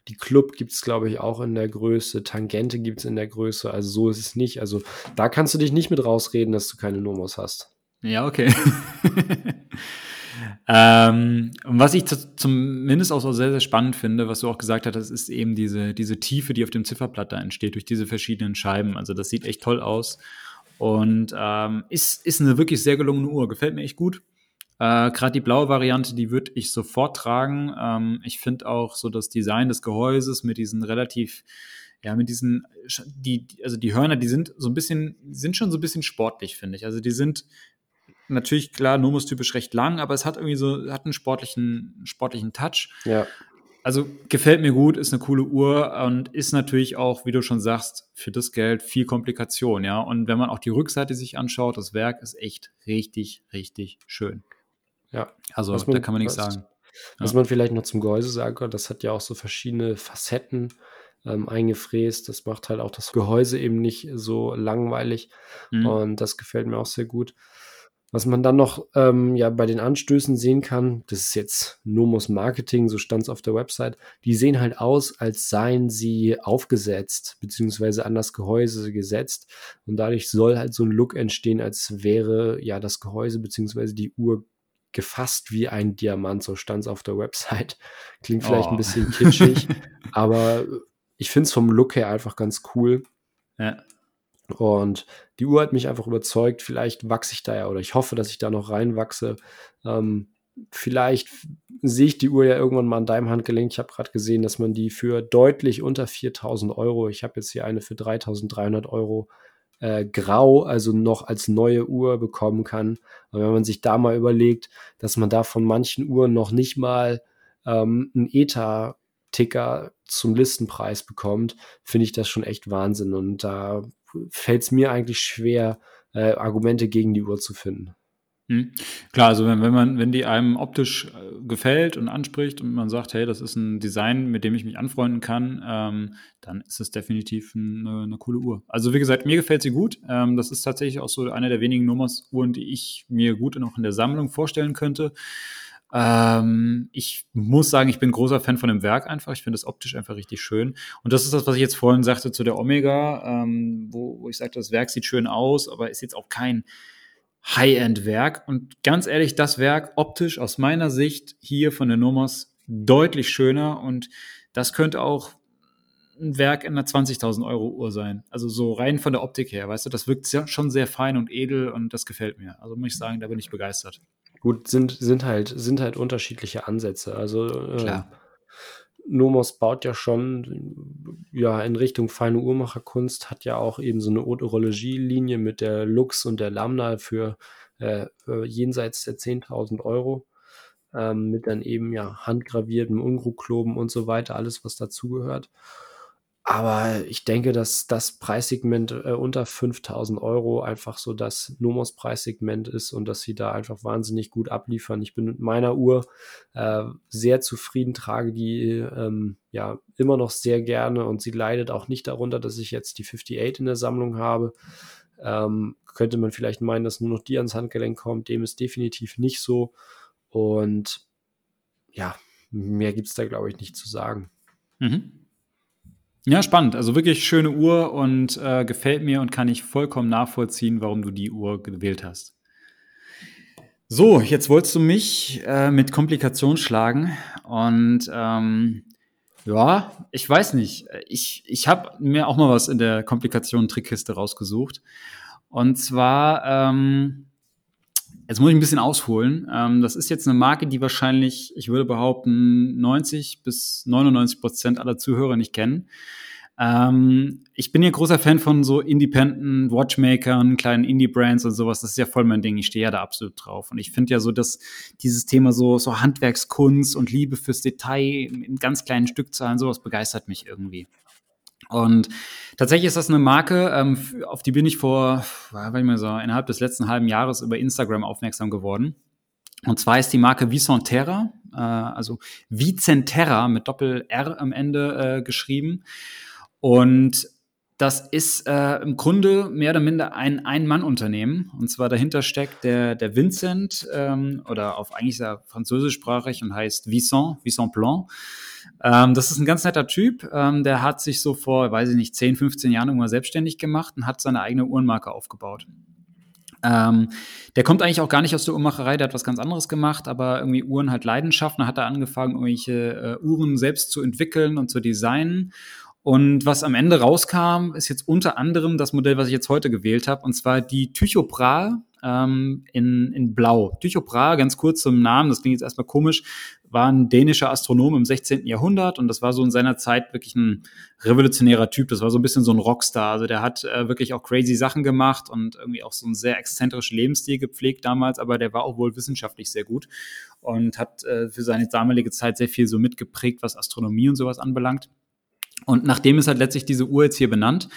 Die Club gibt es, glaube ich, auch in der Größe. Tangente gibt es in der Größe. Also so ist es nicht. Also da kannst du dich nicht mit rausreden, dass du keine Nummers hast. Ja, okay. Ähm, und was ich zumindest auch so sehr, sehr spannend finde, was du auch gesagt hast, ist eben diese, diese Tiefe, die auf dem Zifferblatt da entsteht, durch diese verschiedenen Scheiben. Also das sieht echt toll aus. Und ähm, ist, ist eine wirklich sehr gelungene Uhr. Gefällt mir echt gut. Äh, Gerade die blaue Variante, die würde ich sofort tragen. Ähm, ich finde auch so das Design des Gehäuses mit diesen relativ, ja, mit diesen, die, also die Hörner, die sind so ein bisschen, sind schon so ein bisschen sportlich, finde ich. Also die sind natürlich klar Nomos-typisch recht lang, aber es hat irgendwie so, hat einen sportlichen, sportlichen Touch. Ja. Also gefällt mir gut, ist eine coole Uhr und ist natürlich auch, wie du schon sagst, für das Geld viel Komplikation, ja. Und wenn man auch die Rückseite sich anschaut, das Werk ist echt richtig, richtig schön. Ja. Also man, da kann man nichts sagen. Was ja. man vielleicht noch zum Gehäuse sagen kann, das hat ja auch so verschiedene Facetten ähm, eingefräst. Das macht halt auch das Gehäuse eben nicht so langweilig. Mhm. Und das gefällt mir auch sehr gut. Was man dann noch ähm, ja bei den Anstößen sehen kann, das ist jetzt Nomos Marketing, so stand es auf der Website, die sehen halt aus, als seien sie aufgesetzt, beziehungsweise an das Gehäuse gesetzt. Und dadurch soll halt so ein Look entstehen, als wäre ja das Gehäuse beziehungsweise die Uhr gefasst wie ein Diamant, so stand es auf der Website. Klingt vielleicht oh. ein bisschen kitschig, aber ich finde es vom Look her einfach ganz cool. Ja. Und die Uhr hat mich einfach überzeugt. Vielleicht wachse ich da ja oder ich hoffe, dass ich da noch reinwachse. Ähm, vielleicht sehe ich die Uhr ja irgendwann mal an deinem Handgelenk. Ich habe gerade gesehen, dass man die für deutlich unter 4000 Euro, ich habe jetzt hier eine für 3300 Euro äh, grau, also noch als neue Uhr bekommen kann. Und wenn man sich da mal überlegt, dass man da von manchen Uhren noch nicht mal ähm, einen ETA-Ticker zum Listenpreis bekommt, finde ich das schon echt Wahnsinn. Und da fällt es mir eigentlich schwer, äh, Argumente gegen die Uhr zu finden. Hm. Klar, also wenn, wenn man, wenn die einem optisch äh, gefällt und anspricht und man sagt, hey, das ist ein Design, mit dem ich mich anfreunden kann, ähm, dann ist es definitiv eine, eine, coole Uhr. Also wie gesagt, mir gefällt sie gut. Ähm, das ist tatsächlich auch so eine der wenigen Nummers-Uhren, die ich mir gut noch in der Sammlung vorstellen könnte. Ähm, ich muss sagen, ich bin großer Fan von dem Werk einfach. Ich finde es optisch einfach richtig schön. Und das ist das, was ich jetzt vorhin sagte zu der Omega, ähm, wo, wo ich sagte, das Werk sieht schön aus, aber ist jetzt auch kein High-End-Werk. Und ganz ehrlich, das Werk optisch aus meiner Sicht hier von der Nomos deutlich schöner und das könnte auch ein Werk in einer 20.000 Euro Uhr sein. Also so rein von der Optik her, weißt du, das wirkt schon sehr fein und edel und das gefällt mir. Also muss ich sagen, da bin ich begeistert. Gut, sind, sind, halt, sind halt unterschiedliche Ansätze. Also äh, Nomos baut ja schon ja, in Richtung feine Uhrmacherkunst, hat ja auch eben so eine Haute-Horologie-Linie mit der Lux und der Lambda für äh, jenseits der 10.000 Euro. Ähm, mit dann eben ja handgraviertem Ungrukloben und so weiter, alles was dazugehört. Aber ich denke, dass das Preissegment äh, unter 5000 Euro einfach so das Nomos Preissegment ist und dass sie da einfach wahnsinnig gut abliefern. Ich bin mit meiner Uhr äh, sehr zufrieden, trage die ähm, ja immer noch sehr gerne und sie leidet auch nicht darunter, dass ich jetzt die 58 in der Sammlung habe. Ähm, könnte man vielleicht meinen, dass nur noch die ans Handgelenk kommt. Dem ist definitiv nicht so. Und ja, mehr gibt es da, glaube ich, nicht zu sagen. Mhm. Ja, spannend. Also wirklich schöne Uhr und äh, gefällt mir und kann ich vollkommen nachvollziehen, warum du die Uhr gewählt hast. So, jetzt wolltest du mich äh, mit Komplikationen schlagen und ähm, ja, ich weiß nicht. Ich, ich habe mir auch mal was in der Komplikationen-Trickkiste rausgesucht. Und zwar, ähm, jetzt muss ich ein bisschen ausholen. Ähm, das ist jetzt eine Marke, die wahrscheinlich, ich würde behaupten, 90 bis 99 Prozent aller Zuhörer nicht kennen. Ähm, ich bin ja großer Fan von so Independent Watchmakern, kleinen Indie-Brands und sowas. Das ist ja voll mein Ding. Ich stehe ja da absolut drauf. Und ich finde ja so, dass dieses Thema so, so Handwerkskunst und Liebe fürs Detail in ganz kleinen Stückzahlen, sowas begeistert mich irgendwie. Und tatsächlich ist das eine Marke, ähm, auf die bin ich vor, war ich mal so, innerhalb des letzten halben Jahres über Instagram aufmerksam geworden. Und zwar ist die Marke Vicenterra, äh, also Vicenterra mit Doppel-R am Ende äh, geschrieben. Und das ist äh, im Grunde mehr oder minder ein Ein-Mann-Unternehmen. Und zwar dahinter steckt der, der Vincent, ähm, oder auf eigentlich sehr französischsprachig und heißt Vincent, Vincent Blanc. Ähm, das ist ein ganz netter Typ. Ähm, der hat sich so vor, weiß ich nicht, 10, 15 Jahren irgendwann selbstständig gemacht und hat seine eigene Uhrenmarke aufgebaut. Ähm, der kommt eigentlich auch gar nicht aus der Uhrmacherei, der hat was ganz anderes gemacht, aber irgendwie Uhren halt Leidenschaft. Dann hat er angefangen, irgendwelche äh, Uhren selbst zu entwickeln und zu designen und was am Ende rauskam, ist jetzt unter anderem das Modell, was ich jetzt heute gewählt habe, und zwar die Tycho Brahe ähm, in, in Blau. Tycho Brahe, ganz kurz zum Namen, das klingt jetzt erstmal komisch, war ein dänischer Astronom im 16. Jahrhundert und das war so in seiner Zeit wirklich ein revolutionärer Typ. Das war so ein bisschen so ein Rockstar. Also der hat äh, wirklich auch crazy Sachen gemacht und irgendwie auch so einen sehr exzentrischen Lebensstil gepflegt damals, aber der war auch wohl wissenschaftlich sehr gut und hat äh, für seine damalige Zeit sehr viel so mitgeprägt, was Astronomie und sowas anbelangt. Und nachdem ist halt letztlich diese Uhr jetzt hier benannt.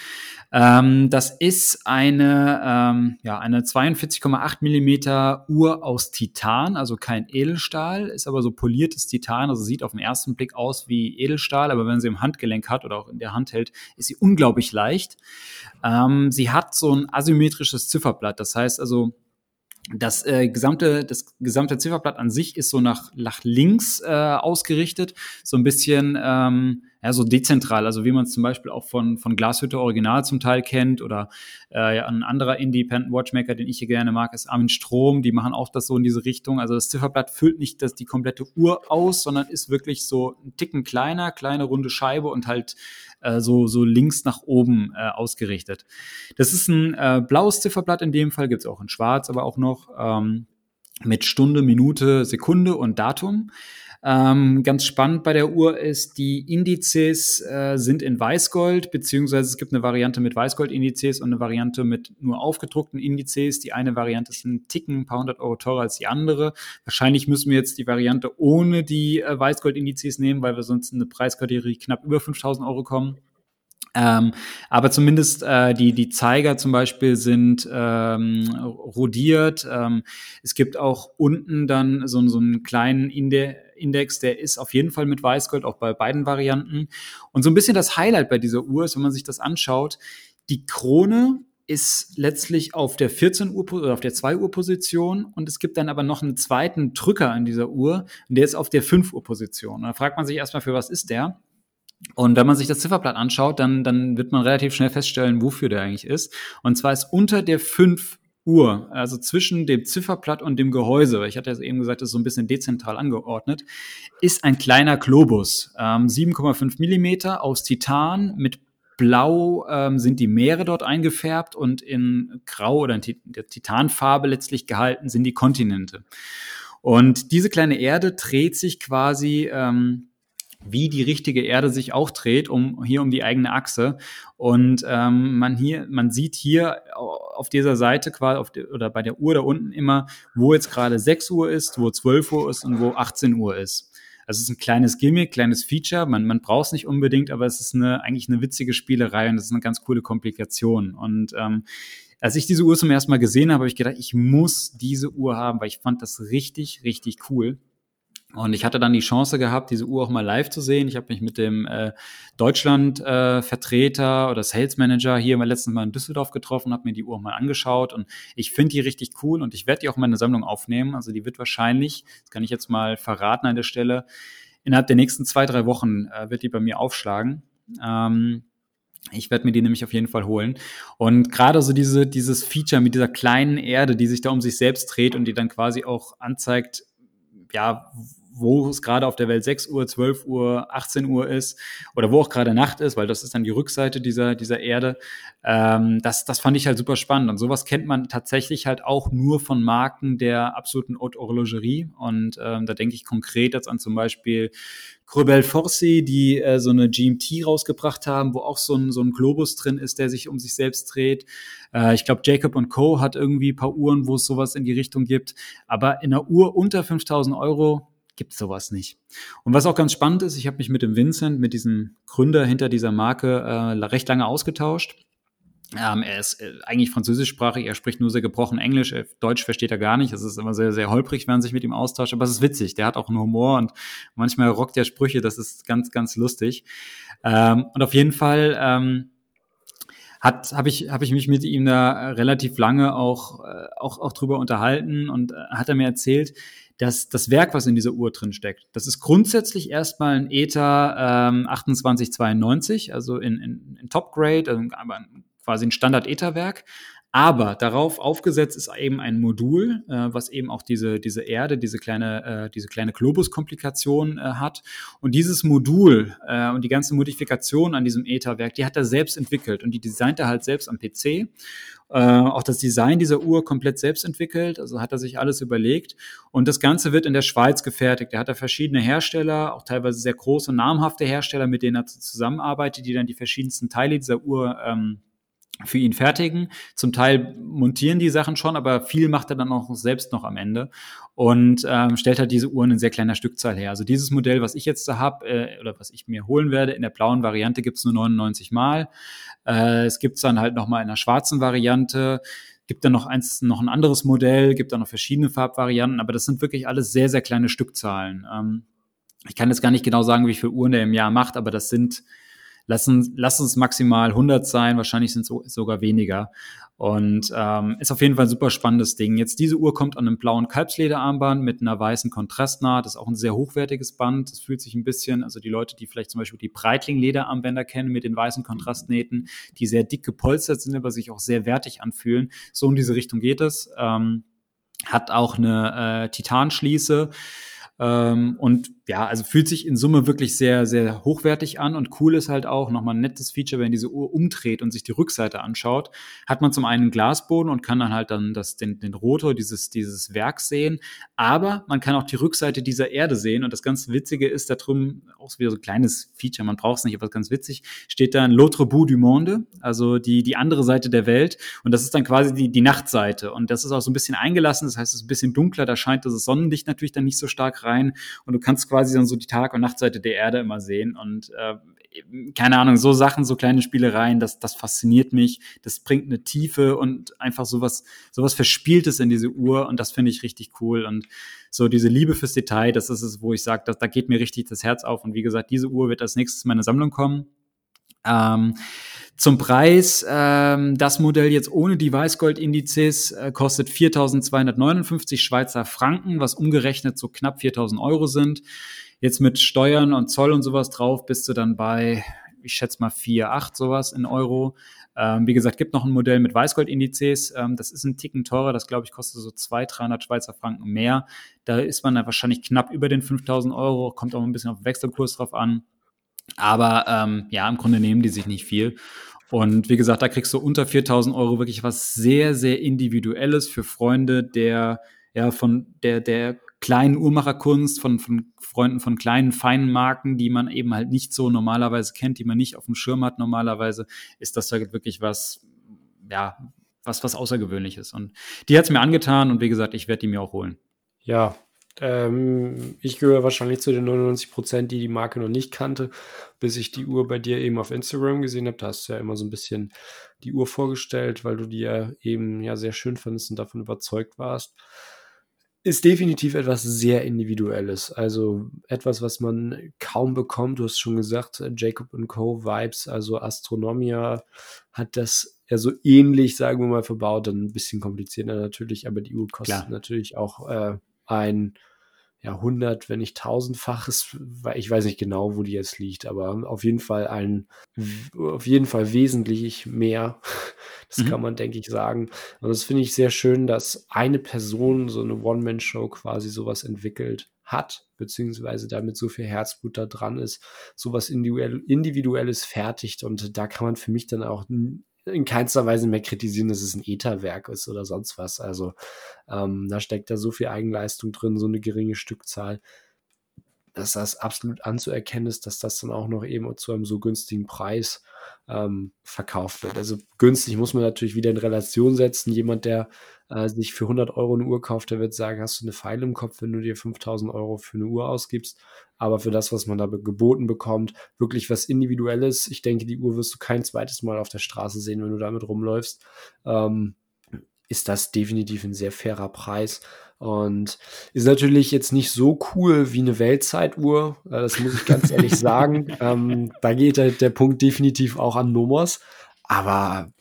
Ähm, das ist eine, ähm, ja, eine 42,8 Millimeter Uhr aus Titan, also kein Edelstahl, ist aber so poliertes Titan, also sieht auf den ersten Blick aus wie Edelstahl, aber wenn sie im Handgelenk hat oder auch in der Hand hält, ist sie unglaublich leicht. Ähm, sie hat so ein asymmetrisches Zifferblatt, das heißt also, das äh, gesamte, das gesamte Zifferblatt an sich ist so nach, nach links äh, ausgerichtet, so ein bisschen ähm, ja, so dezentral, also wie man es zum Beispiel auch von, von Glashütte Original zum Teil kennt oder äh, ja, ein anderer Independent Watchmaker, den ich hier gerne mag, ist Armin Strom, die machen auch das so in diese Richtung. Also das Zifferblatt füllt nicht das, die komplette Uhr aus, sondern ist wirklich so ein Ticken kleiner, kleine runde Scheibe und halt äh, so, so links nach oben äh, ausgerichtet. Das ist ein äh, blaues Zifferblatt in dem Fall, gibt es auch in schwarz, aber auch noch ähm, mit Stunde, Minute, Sekunde und Datum. Ähm, ganz spannend bei der Uhr ist, die Indizes äh, sind in Weißgold, beziehungsweise es gibt eine Variante mit Weißgold-Indizes und eine Variante mit nur aufgedruckten Indizes. Die eine Variante ist ein Ticken, ein paar hundert Euro teurer als die andere. Wahrscheinlich müssen wir jetzt die Variante ohne die äh, Weißgold-Indizes nehmen, weil wir sonst in eine Preiskategorie knapp über 5000 Euro kommen. Ähm, aber zumindest äh, die, die Zeiger zum Beispiel sind ähm, rodiert. Ähm, es gibt auch unten dann so, so einen kleinen Inde Index, der ist auf jeden Fall mit Weißgold, auch bei beiden Varianten. Und so ein bisschen das Highlight bei dieser Uhr ist, wenn man sich das anschaut, die Krone ist letztlich auf der 14 Uhr oder auf der 2 Uhr Position und es gibt dann aber noch einen zweiten Drücker an dieser Uhr und der ist auf der 5 Uhr Position. Und da fragt man sich erstmal, für was ist der? Und wenn man sich das Zifferblatt anschaut, dann, dann wird man relativ schnell feststellen, wofür der eigentlich ist. Und zwar ist unter der 5 Uhr, also zwischen dem Zifferblatt und dem Gehäuse, weil ich hatte ja eben gesagt, das ist so ein bisschen dezentral angeordnet, ist ein kleiner Globus. Ähm, 7,5 Millimeter aus Titan mit Blau ähm, sind die Meere dort eingefärbt und in Grau oder in der Titanfarbe letztlich gehalten sind die Kontinente. Und diese kleine Erde dreht sich quasi ähm, wie die richtige Erde sich auch dreht, um hier um die eigene Achse. Und ähm, man hier, man sieht hier auf dieser Seite quasi auf der, oder bei der Uhr da unten immer, wo jetzt gerade 6 Uhr ist, wo 12 Uhr ist und wo 18 Uhr ist. Also es ist ein kleines Gimmick, kleines Feature. Man, man braucht es nicht unbedingt, aber es ist eine, eigentlich eine witzige Spielerei und es ist eine ganz coole Komplikation. Und ähm, als ich diese Uhr zum ersten Mal gesehen habe, habe ich gedacht, ich muss diese Uhr haben, weil ich fand das richtig, richtig cool. Und ich hatte dann die Chance gehabt, diese Uhr auch mal live zu sehen. Ich habe mich mit dem äh, Deutschland-Vertreter äh, oder Sales Manager hier mal letztens Mal in Düsseldorf getroffen, habe mir die Uhr mal angeschaut und ich finde die richtig cool und ich werde die auch in meine Sammlung aufnehmen. Also die wird wahrscheinlich, das kann ich jetzt mal verraten an der Stelle, innerhalb der nächsten zwei, drei Wochen äh, wird die bei mir aufschlagen. Ähm, ich werde mir die nämlich auf jeden Fall holen. Und gerade so diese, dieses Feature mit dieser kleinen Erde, die sich da um sich selbst dreht und die dann quasi auch anzeigt, ja, wo es gerade auf der Welt 6 Uhr, 12 Uhr, 18 Uhr ist oder wo auch gerade Nacht ist, weil das ist dann die Rückseite dieser, dieser Erde. Ähm, das, das fand ich halt super spannend. Und sowas kennt man tatsächlich halt auch nur von Marken der absoluten Haute Horlogerie. Und ähm, da denke ich konkret jetzt an zum Beispiel Crobel Forci, die äh, so eine GMT rausgebracht haben, wo auch so ein, so ein Globus drin ist, der sich um sich selbst dreht. Äh, ich glaube, Jacob Co. hat irgendwie ein paar Uhren, wo es sowas in die Richtung gibt. Aber in einer Uhr unter 5000 Euro gibt sowas nicht. Und was auch ganz spannend ist, ich habe mich mit dem Vincent, mit diesem Gründer hinter dieser Marke, äh, recht lange ausgetauscht. Ähm, er ist äh, eigentlich französischsprachig, er spricht nur sehr gebrochen Englisch, äh, Deutsch versteht er gar nicht. Es ist immer sehr, sehr holprig, wenn man sich mit ihm austauscht, aber es ist witzig. Der hat auch einen Humor und manchmal rockt er Sprüche, das ist ganz, ganz lustig. Ähm, und auf jeden Fall ähm, hat habe ich habe ich mich mit ihm da relativ lange auch äh, auch auch drüber unterhalten und äh, hat er mir erzählt, dass das Werk, was in dieser Uhr drin steckt, das ist grundsätzlich erstmal ein ETA ähm, 2892, also in, in, in Top Grade, also quasi ein Standard ETA-Werk. Aber darauf aufgesetzt ist eben ein Modul, äh, was eben auch diese, diese Erde, diese kleine, äh, diese kleine Globus-Komplikation äh, hat. Und dieses Modul äh, und die ganze Modifikation an diesem ETA-Werk, die hat er selbst entwickelt und die designt er halt selbst am PC. Äh, auch das Design dieser Uhr komplett selbst entwickelt, also hat er sich alles überlegt. Und das Ganze wird in der Schweiz gefertigt. Er hat da verschiedene Hersteller, auch teilweise sehr große, namhafte Hersteller, mit denen er zusammenarbeitet, die dann die verschiedensten Teile dieser Uhr ähm, für ihn fertigen. Zum Teil montieren die Sachen schon, aber viel macht er dann auch selbst noch am Ende und ähm, stellt halt diese Uhren in sehr kleiner Stückzahl her. Also dieses Modell, was ich jetzt da habe äh, oder was ich mir holen werde, in der blauen Variante gibt's nur 99 Mal. Äh, es gibt's dann halt nochmal in der schwarzen Variante gibt dann noch eins, noch ein anderes Modell, gibt dann noch verschiedene Farbvarianten, aber das sind wirklich alles sehr, sehr kleine Stückzahlen. Ähm, ich kann jetzt gar nicht genau sagen, wie viele Uhren er im Jahr macht, aber das sind lass uns, lass uns maximal 100 sein, wahrscheinlich sind es sogar weniger. Und ähm, ist auf jeden Fall ein super spannendes Ding. Jetzt diese Uhr kommt an einem blauen Kalbslederarmband mit einer weißen Kontrastnaht. Das ist auch ein sehr hochwertiges Band. Das fühlt sich ein bisschen, also die Leute, die vielleicht zum Beispiel die Breitling-Lederarmbänder kennen mit den weißen Kontrastnähten, die sehr dick gepolstert sind, aber sich auch sehr wertig anfühlen. So in diese Richtung geht es. Ähm, hat auch eine äh, Titanschließe. Ähm, und ja, also fühlt sich in Summe wirklich sehr, sehr hochwertig an. Und cool ist halt auch nochmal ein nettes Feature, wenn diese Uhr umdreht und sich die Rückseite anschaut, hat man zum einen einen Glasboden und kann dann halt dann das, den, den Rotor, dieses, dieses Werk sehen, aber man kann auch die Rückseite dieser Erde sehen. Und das ganz Witzige ist da drüben, auch wieder so ein kleines Feature, man braucht es nicht, aber ganz witzig, steht da ein L'autre bout du monde, also die, die andere Seite der Welt. Und das ist dann quasi die, die Nachtseite. Und das ist auch so ein bisschen eingelassen, das heißt, es ist ein bisschen dunkler, da scheint das Sonnenlicht natürlich dann nicht so stark rein und du kannst quasi dann so die Tag- und Nachtseite der Erde immer sehen. Und äh, keine Ahnung, so Sachen, so kleine Spielereien, das, das fasziniert mich. Das bringt eine Tiefe und einfach sowas, sowas Verspieltes in diese Uhr und das finde ich richtig cool. Und so diese Liebe fürs Detail, das ist es, wo ich sage, da geht mir richtig das Herz auf. Und wie gesagt, diese Uhr wird als nächstes in meine Sammlung kommen. Ähm, zum Preis, ähm, das Modell jetzt ohne die Weißgold-Indizes äh, kostet 4.259 Schweizer Franken, was umgerechnet so knapp 4.000 Euro sind. Jetzt mit Steuern und Zoll und sowas drauf bist du dann bei, ich schätze mal 4,8 sowas in Euro. Ähm, wie gesagt, gibt noch ein Modell mit Weißgold-Indizes. Ähm, das ist ein Ticken teurer. Das, glaube ich, kostet so 200, 300 Schweizer Franken mehr. Da ist man dann wahrscheinlich knapp über den 5000 Euro. Kommt auch ein bisschen auf Wechselkurs drauf an. Aber ähm, ja, im Grunde nehmen die sich nicht viel. Und wie gesagt, da kriegst du unter 4000 Euro wirklich was sehr, sehr Individuelles für Freunde der, ja, von der, der kleinen Uhrmacherkunst, von, von Freunden von kleinen, feinen Marken, die man eben halt nicht so normalerweise kennt, die man nicht auf dem Schirm hat normalerweise, ist das halt wirklich was, ja, was, was Außergewöhnliches. Und die hat es mir angetan und wie gesagt, ich werde die mir auch holen. Ja, Ähm, ich gehöre wahrscheinlich zu den 99 Prozent, die die Marke noch nicht kannte, bis ich die Uhr bei dir eben auf Instagram gesehen habe. Da hast du ja immer so ein bisschen die Uhr vorgestellt, weil du die ja eben ja sehr schön fandest und davon überzeugt warst. Ist definitiv etwas sehr Individuelles. Also etwas, was man kaum bekommt. Du hast schon gesagt, Jacob Co. Vibes, also Astronomia hat das ja so ähnlich, sagen wir mal, verbaut. Dann ein bisschen komplizierter natürlich, aber die Uhr kostet Klar. natürlich auch äh, ein ja, 100, wenn nicht tausendfaches, ich weiß nicht genau, wo die jetzt liegt, aber auf jeden Fall ein, auf jeden Fall wesentlich mehr. Das mhm. kann man, denke ich, sagen. Und das finde ich sehr schön, dass eine Person so eine One-Man-Show quasi sowas entwickelt hat, beziehungsweise damit so viel Herzblut da dran ist, sowas Individuelles fertigt. Und da kann man für mich dann auch in keinster Weise mehr kritisieren, dass es ein Etherwerk ist oder sonst was. Also ähm, da steckt da so viel Eigenleistung drin, so eine geringe Stückzahl dass das absolut anzuerkennen ist, dass das dann auch noch eben zu einem so günstigen Preis ähm, verkauft wird. Also günstig muss man natürlich wieder in Relation setzen. Jemand, der äh, sich für 100 Euro eine Uhr kauft, der wird sagen, hast du eine Pfeile im Kopf, wenn du dir 5000 Euro für eine Uhr ausgibst. Aber für das, was man da geboten bekommt, wirklich was Individuelles. Ich denke, die Uhr wirst du kein zweites Mal auf der Straße sehen, wenn du damit rumläufst. Ähm, ist das definitiv ein sehr fairer Preis. Und ist natürlich jetzt nicht so cool wie eine Weltzeituhr. Äh, das muss ich ganz ehrlich sagen. Ähm, da geht der, der Punkt definitiv auch an Nummers. Aber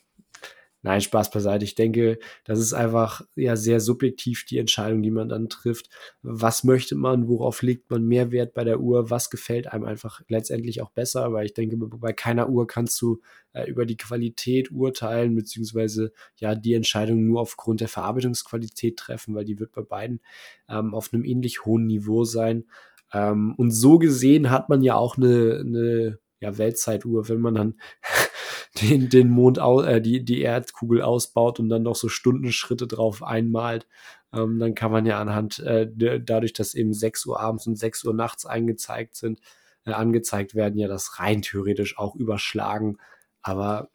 Nein, Spaß beiseite. Ich denke, das ist einfach ja sehr subjektiv die Entscheidung, die man dann trifft. Was möchte man, worauf legt man mehr Wert bei der Uhr, was gefällt einem einfach letztendlich auch besser, weil ich denke, bei keiner Uhr kannst du äh, über die Qualität urteilen, beziehungsweise ja die Entscheidung nur aufgrund der Verarbeitungsqualität treffen, weil die wird bei beiden ähm, auf einem ähnlich hohen Niveau sein. Ähm, und so gesehen hat man ja auch eine, eine ja, Weltzeituhr, wenn man dann den, den Mond, äh, die, die Erdkugel ausbaut und dann noch so Stundenschritte drauf einmalt, ähm, dann kann man ja anhand, äh, dadurch, dass eben 6 Uhr abends und 6 Uhr nachts eingezeigt sind, äh, angezeigt werden, ja das rein theoretisch auch überschlagen. Aber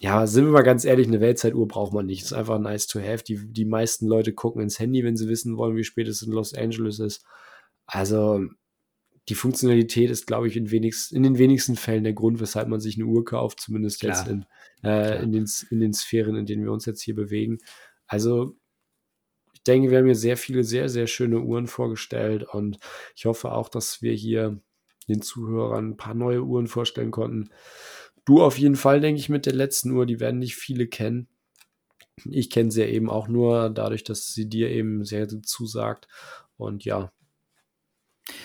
ja, sind wir mal ganz ehrlich, eine Weltzeituhr braucht man nicht. ist einfach nice to have. Die, die meisten Leute gucken ins Handy, wenn sie wissen wollen, wie spät es in Los Angeles ist. Also, die Funktionalität ist, glaube ich, in, wenigst, in den wenigsten Fällen der Grund, weshalb man sich eine Uhr kauft, zumindest Klar. jetzt in, äh, in, den, in den Sphären, in denen wir uns jetzt hier bewegen. Also ich denke, wir haben hier sehr viele, sehr, sehr schöne Uhren vorgestellt und ich hoffe auch, dass wir hier den Zuhörern ein paar neue Uhren vorstellen konnten. Du auf jeden Fall, denke ich, mit der letzten Uhr, die werden nicht viele kennen. Ich kenne sie ja eben auch nur dadurch, dass sie dir eben sehr zusagt. Und ja,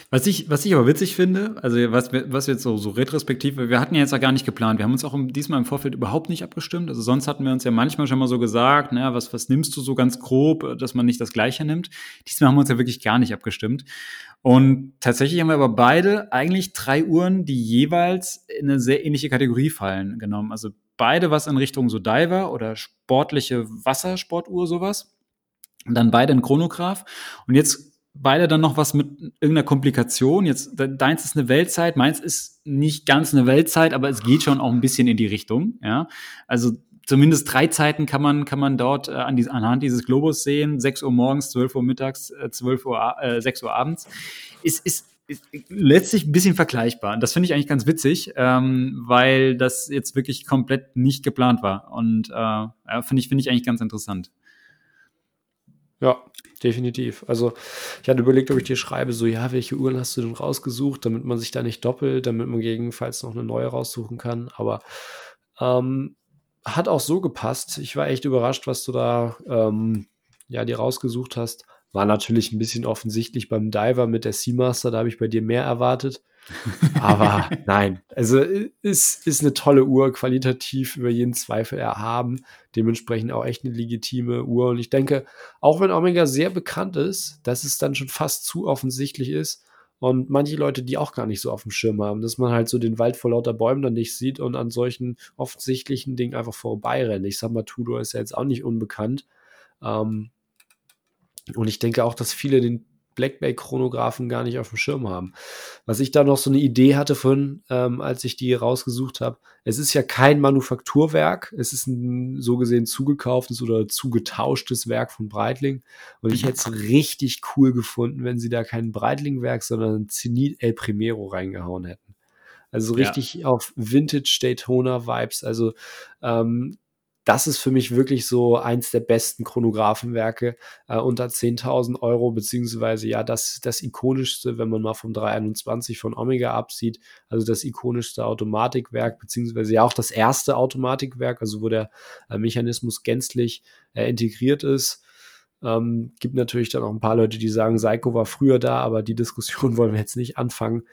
was ich, was ich aber witzig finde, also was was jetzt so, so retrospektiv, wir hatten ja jetzt auch gar nicht geplant. Wir haben uns auch diesmal im Vorfeld überhaupt nicht abgestimmt. Also sonst hatten wir uns ja manchmal schon mal so gesagt, naja, was, was nimmst du so ganz grob, dass man nicht das Gleiche nimmt. Diesmal haben wir uns ja wirklich gar nicht abgestimmt. Und tatsächlich haben wir aber beide eigentlich drei Uhren, die jeweils in eine sehr ähnliche Kategorie fallen, genommen. Also beide was in Richtung so Diver oder sportliche Wassersportuhr, sowas. Und dann beide ein Chronograph. Und jetzt beide dann noch was mit irgendeiner Komplikation. Jetzt, deins ist eine Weltzeit, meins ist nicht ganz eine Weltzeit, aber es geht schon auch ein bisschen in die Richtung, ja. Also zumindest drei Zeiten kann man, kann man dort äh, an die, anhand dieses Globus sehen. 6 Uhr morgens, 12 Uhr mittags, äh, 12 Uhr, äh, 6 Uhr abends. Ist, ist, ist letztlich ein bisschen vergleichbar. Das finde ich eigentlich ganz witzig, ähm, weil das jetzt wirklich komplett nicht geplant war. Und äh, finde ich, finde ich eigentlich ganz interessant. Ja, definitiv. Also ich hatte überlegt, ob ich dir schreibe, so ja, welche Uhren hast du denn rausgesucht, damit man sich da nicht doppelt, damit man gegebenenfalls noch eine neue raussuchen kann. Aber ähm, hat auch so gepasst. Ich war echt überrascht, was du da ähm, ja dir rausgesucht hast. War natürlich ein bisschen offensichtlich beim Diver mit der Seamaster, da habe ich bei dir mehr erwartet. Aber nein, also ist, ist eine tolle Uhr, qualitativ über jeden Zweifel erhaben. Dementsprechend auch echt eine legitime Uhr. Und ich denke, auch wenn Omega sehr bekannt ist, dass es dann schon fast zu offensichtlich ist und manche Leute, die auch gar nicht so auf dem Schirm haben, dass man halt so den Wald vor lauter Bäumen dann nicht sieht und an solchen offensichtlichen Dingen einfach vorbeirennt. Ich sag mal, Tudor ist ja jetzt auch nicht unbekannt. Ähm, und ich denke auch, dass viele den Black Bay Chronographen gar nicht auf dem Schirm haben. Was ich da noch so eine Idee hatte von, ähm, als ich die rausgesucht habe, es ist ja kein Manufakturwerk, es ist ein so gesehen zugekauftes oder zugetauschtes Werk von Breitling. Und ich hätte es richtig cool gefunden, wenn sie da kein Breitling-Werk, sondern Zenit El Primero reingehauen hätten. Also richtig ja. auf Vintage Daytona Vibes. Also ähm, das ist für mich wirklich so eins der besten Chronographenwerke äh, unter 10.000 Euro, beziehungsweise ja, das, das ikonischste, wenn man mal vom 321 von Omega absieht, also das ikonischste Automatikwerk, beziehungsweise ja auch das erste Automatikwerk, also wo der äh, Mechanismus gänzlich äh, integriert ist. Ähm, gibt natürlich dann auch ein paar Leute, die sagen, Psycho war früher da, aber die Diskussion wollen wir jetzt nicht anfangen.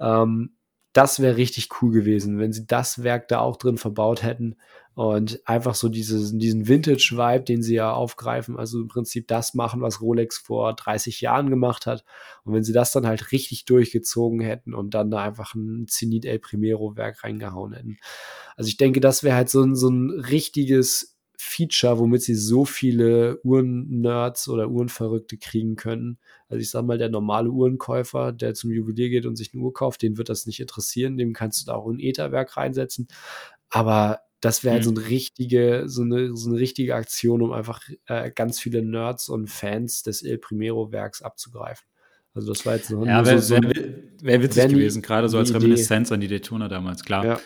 Ähm, das wäre richtig cool gewesen, wenn sie das Werk da auch drin verbaut hätten und einfach so dieses, diesen Vintage-Vibe, den sie ja aufgreifen, also im Prinzip das machen, was Rolex vor 30 Jahren gemacht hat. Und wenn sie das dann halt richtig durchgezogen hätten und dann da einfach ein Zenit El Primero-Werk reingehauen hätten. Also ich denke, das wäre halt so ein, so ein richtiges Feature, womit sie so viele Uhren-Nerds oder Uhrenverrückte kriegen können. Also ich sag mal, der normale Uhrenkäufer, der zum Juwelier geht und sich eine Uhr kauft, den wird das nicht interessieren, dem kannst du da auch ein Etherwerk reinsetzen. Aber das wäre halt so mhm. eine richtige, so eine, so eine richtige Aktion, um einfach äh, ganz viele Nerds und Fans des El Primero-Werks abzugreifen. Also das war jetzt so, ja, wäre so, wär, wär witzig gewesen, gerade so als Reminiszenz an die Daytona damals, klar. Ja.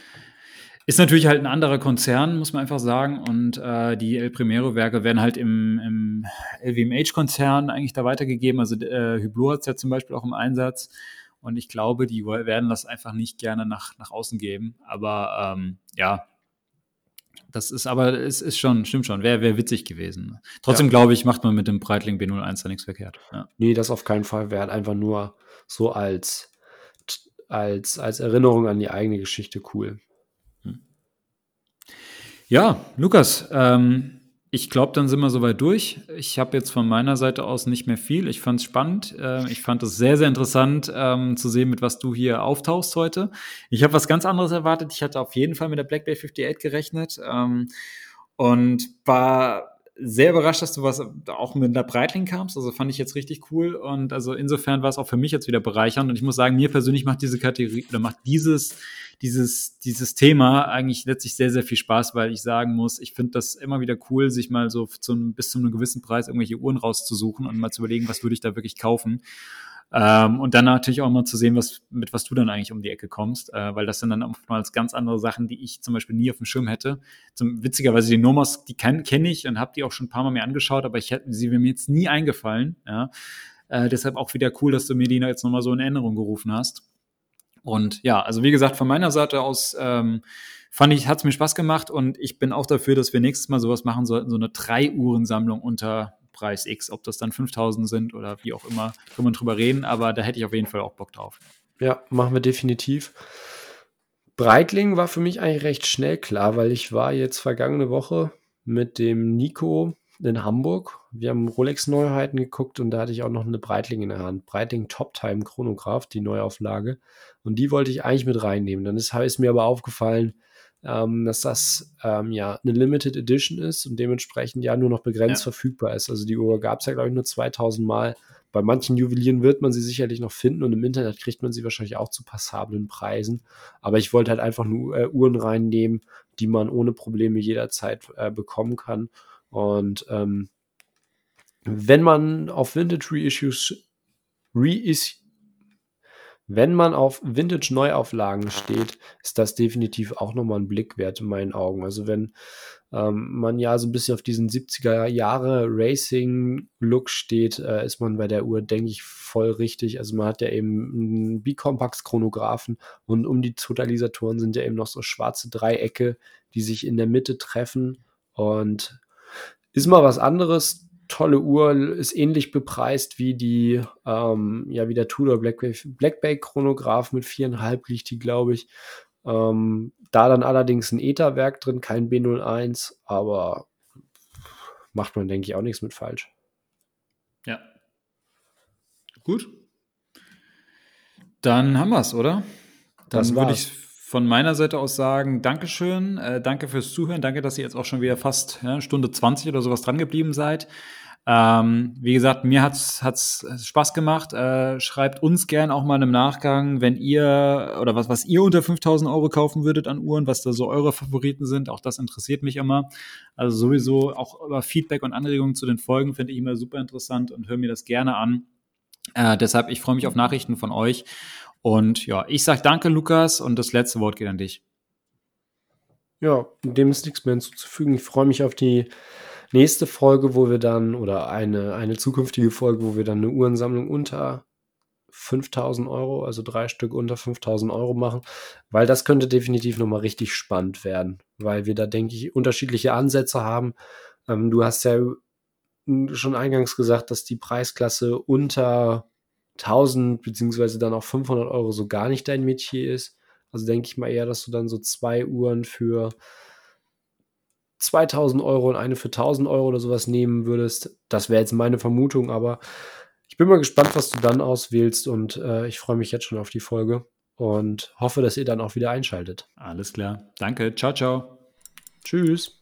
Ist natürlich halt ein anderer Konzern, muss man einfach sagen. Und äh, die El Primero-Werke werden halt im, im LVMH-Konzern eigentlich da weitergegeben. Also äh, Hublot hat es ja zum Beispiel auch im Einsatz. Und ich glaube, die werden das einfach nicht gerne nach, nach außen geben. Aber ähm, ja, das ist aber, es ist schon, stimmt schon, wäre wär witzig gewesen. Trotzdem ja. glaube ich, macht man mit dem Breitling B01 da nichts verkehrt. Ja. Nee, das auf keinen Fall. Wäre halt einfach nur so als, als, als Erinnerung an die eigene Geschichte cool. Ja, Lukas, ähm, ich glaube, dann sind wir soweit durch. Ich habe jetzt von meiner Seite aus nicht mehr viel. Ich fand es spannend. Äh, ich fand es sehr, sehr interessant ähm, zu sehen, mit was du hier auftauchst heute. Ich habe was ganz anderes erwartet. Ich hatte auf jeden Fall mit der Black Bay 58 gerechnet ähm, und war sehr überrascht, dass du was auch mit einer Breitling kamst. Also fand ich jetzt richtig cool. Und also insofern war es auch für mich jetzt wieder bereichernd. Und ich muss sagen, mir persönlich macht diese Kategorie oder macht dieses, dieses, dieses Thema eigentlich letztlich sehr, sehr viel Spaß, weil ich sagen muss, ich finde das immer wieder cool, sich mal so zu, bis zu einem gewissen Preis irgendwelche Uhren rauszusuchen und mal zu überlegen, was würde ich da wirklich kaufen. Ähm, und dann natürlich auch mal zu sehen, was, mit was du dann eigentlich um die Ecke kommst, äh, weil das sind dann oftmals ganz andere Sachen, die ich zum Beispiel nie auf dem Schirm hätte. Zum, witzigerweise die Nomos, die kenne kenn ich und habe die auch schon ein paar Mal mir angeschaut, aber ich hätte sie mir jetzt nie eingefallen. Ja? Äh, deshalb auch wieder cool, dass du mir die jetzt nochmal so in Erinnerung gerufen hast. Und ja, also wie gesagt, von meiner Seite aus ähm, fand ich, hat es mir Spaß gemacht und ich bin auch dafür, dass wir nächstes Mal sowas machen sollten, so eine Drei-Uhren-Sammlung unter Preis X. Ob das dann 5000 sind oder wie auch immer, können wir drüber reden, aber da hätte ich auf jeden Fall auch Bock drauf. Ja, machen wir definitiv. Breitling war für mich eigentlich recht schnell klar, weil ich war jetzt vergangene Woche mit dem Nico in Hamburg. Wir haben Rolex-Neuheiten geguckt und da hatte ich auch noch eine Breitling in der Hand. Breitling Top Time Chronograph, die Neuauflage. Und die wollte ich eigentlich mit reinnehmen. Dann ist, ist mir aber aufgefallen, ähm, dass das ähm, ja eine Limited Edition ist und dementsprechend ja nur noch begrenzt ja. verfügbar ist. Also die Uhr gab es ja, glaube ich, nur 2000 Mal. Bei manchen Juwelieren wird man sie sicherlich noch finden und im Internet kriegt man sie wahrscheinlich auch zu passablen Preisen. Aber ich wollte halt einfach nur äh, Uhren reinnehmen, die man ohne Probleme jederzeit äh, bekommen kann. Und ähm, wenn man auf Vintage Reissues Reissue wenn man auf Vintage-Neuauflagen steht, ist das definitiv auch nochmal ein Blick wert in meinen Augen. Also wenn ähm, man ja so ein bisschen auf diesen 70er Jahre Racing-Look steht, äh, ist man bei der Uhr, denke ich, voll richtig. Also man hat ja eben einen Bicompax-Chronographen und um die Totalisatoren sind ja eben noch so schwarze Dreiecke, die sich in der Mitte treffen und ist mal was anderes tolle Uhr, ist ähnlich bepreist wie die, ähm, ja, wie der Tudor Black, Bay Chronograph mit viereinhalb liegt die, glaube ich. Ähm, da dann allerdings ein ETA-Werk drin, kein B01, aber macht man, denke ich, auch nichts mit falsch. Ja. Gut. Dann haben wir es, oder? Dann würde ich von meiner Seite aus sagen, Dankeschön, äh, danke fürs Zuhören, danke, dass ihr jetzt auch schon wieder fast ja, Stunde 20 oder sowas dran geblieben seid. Ähm, wie gesagt, mir hat's hat's Spaß gemacht. Äh, schreibt uns gern auch mal im Nachgang, wenn ihr oder was was ihr unter 5000 Euro kaufen würdet an Uhren, was da so eure Favoriten sind. Auch das interessiert mich immer. Also sowieso auch über Feedback und Anregungen zu den Folgen finde ich immer super interessant und höre mir das gerne an. Äh, deshalb ich freue mich auf Nachrichten von euch. Und ja, ich sage danke, Lukas, und das letzte Wort geht an dich. Ja, dem ist nichts mehr hinzuzufügen. Ich freue mich auf die nächste Folge, wo wir dann, oder eine, eine zukünftige Folge, wo wir dann eine Uhrensammlung unter 5000 Euro, also drei Stück unter 5000 Euro machen, weil das könnte definitiv nochmal richtig spannend werden, weil wir da, denke ich, unterschiedliche Ansätze haben. Ähm, du hast ja schon eingangs gesagt, dass die Preisklasse unter 1000 beziehungsweise dann auch 500 Euro so gar nicht dein Metier ist. Also denke ich mal eher, dass du dann so zwei Uhren für 2000 Euro und eine für 1000 Euro oder sowas nehmen würdest. Das wäre jetzt meine Vermutung, aber ich bin mal gespannt, was du dann auswählst und äh, ich freue mich jetzt schon auf die Folge und hoffe, dass ihr dann auch wieder einschaltet. Alles klar. Danke. Ciao, ciao. Tschüss.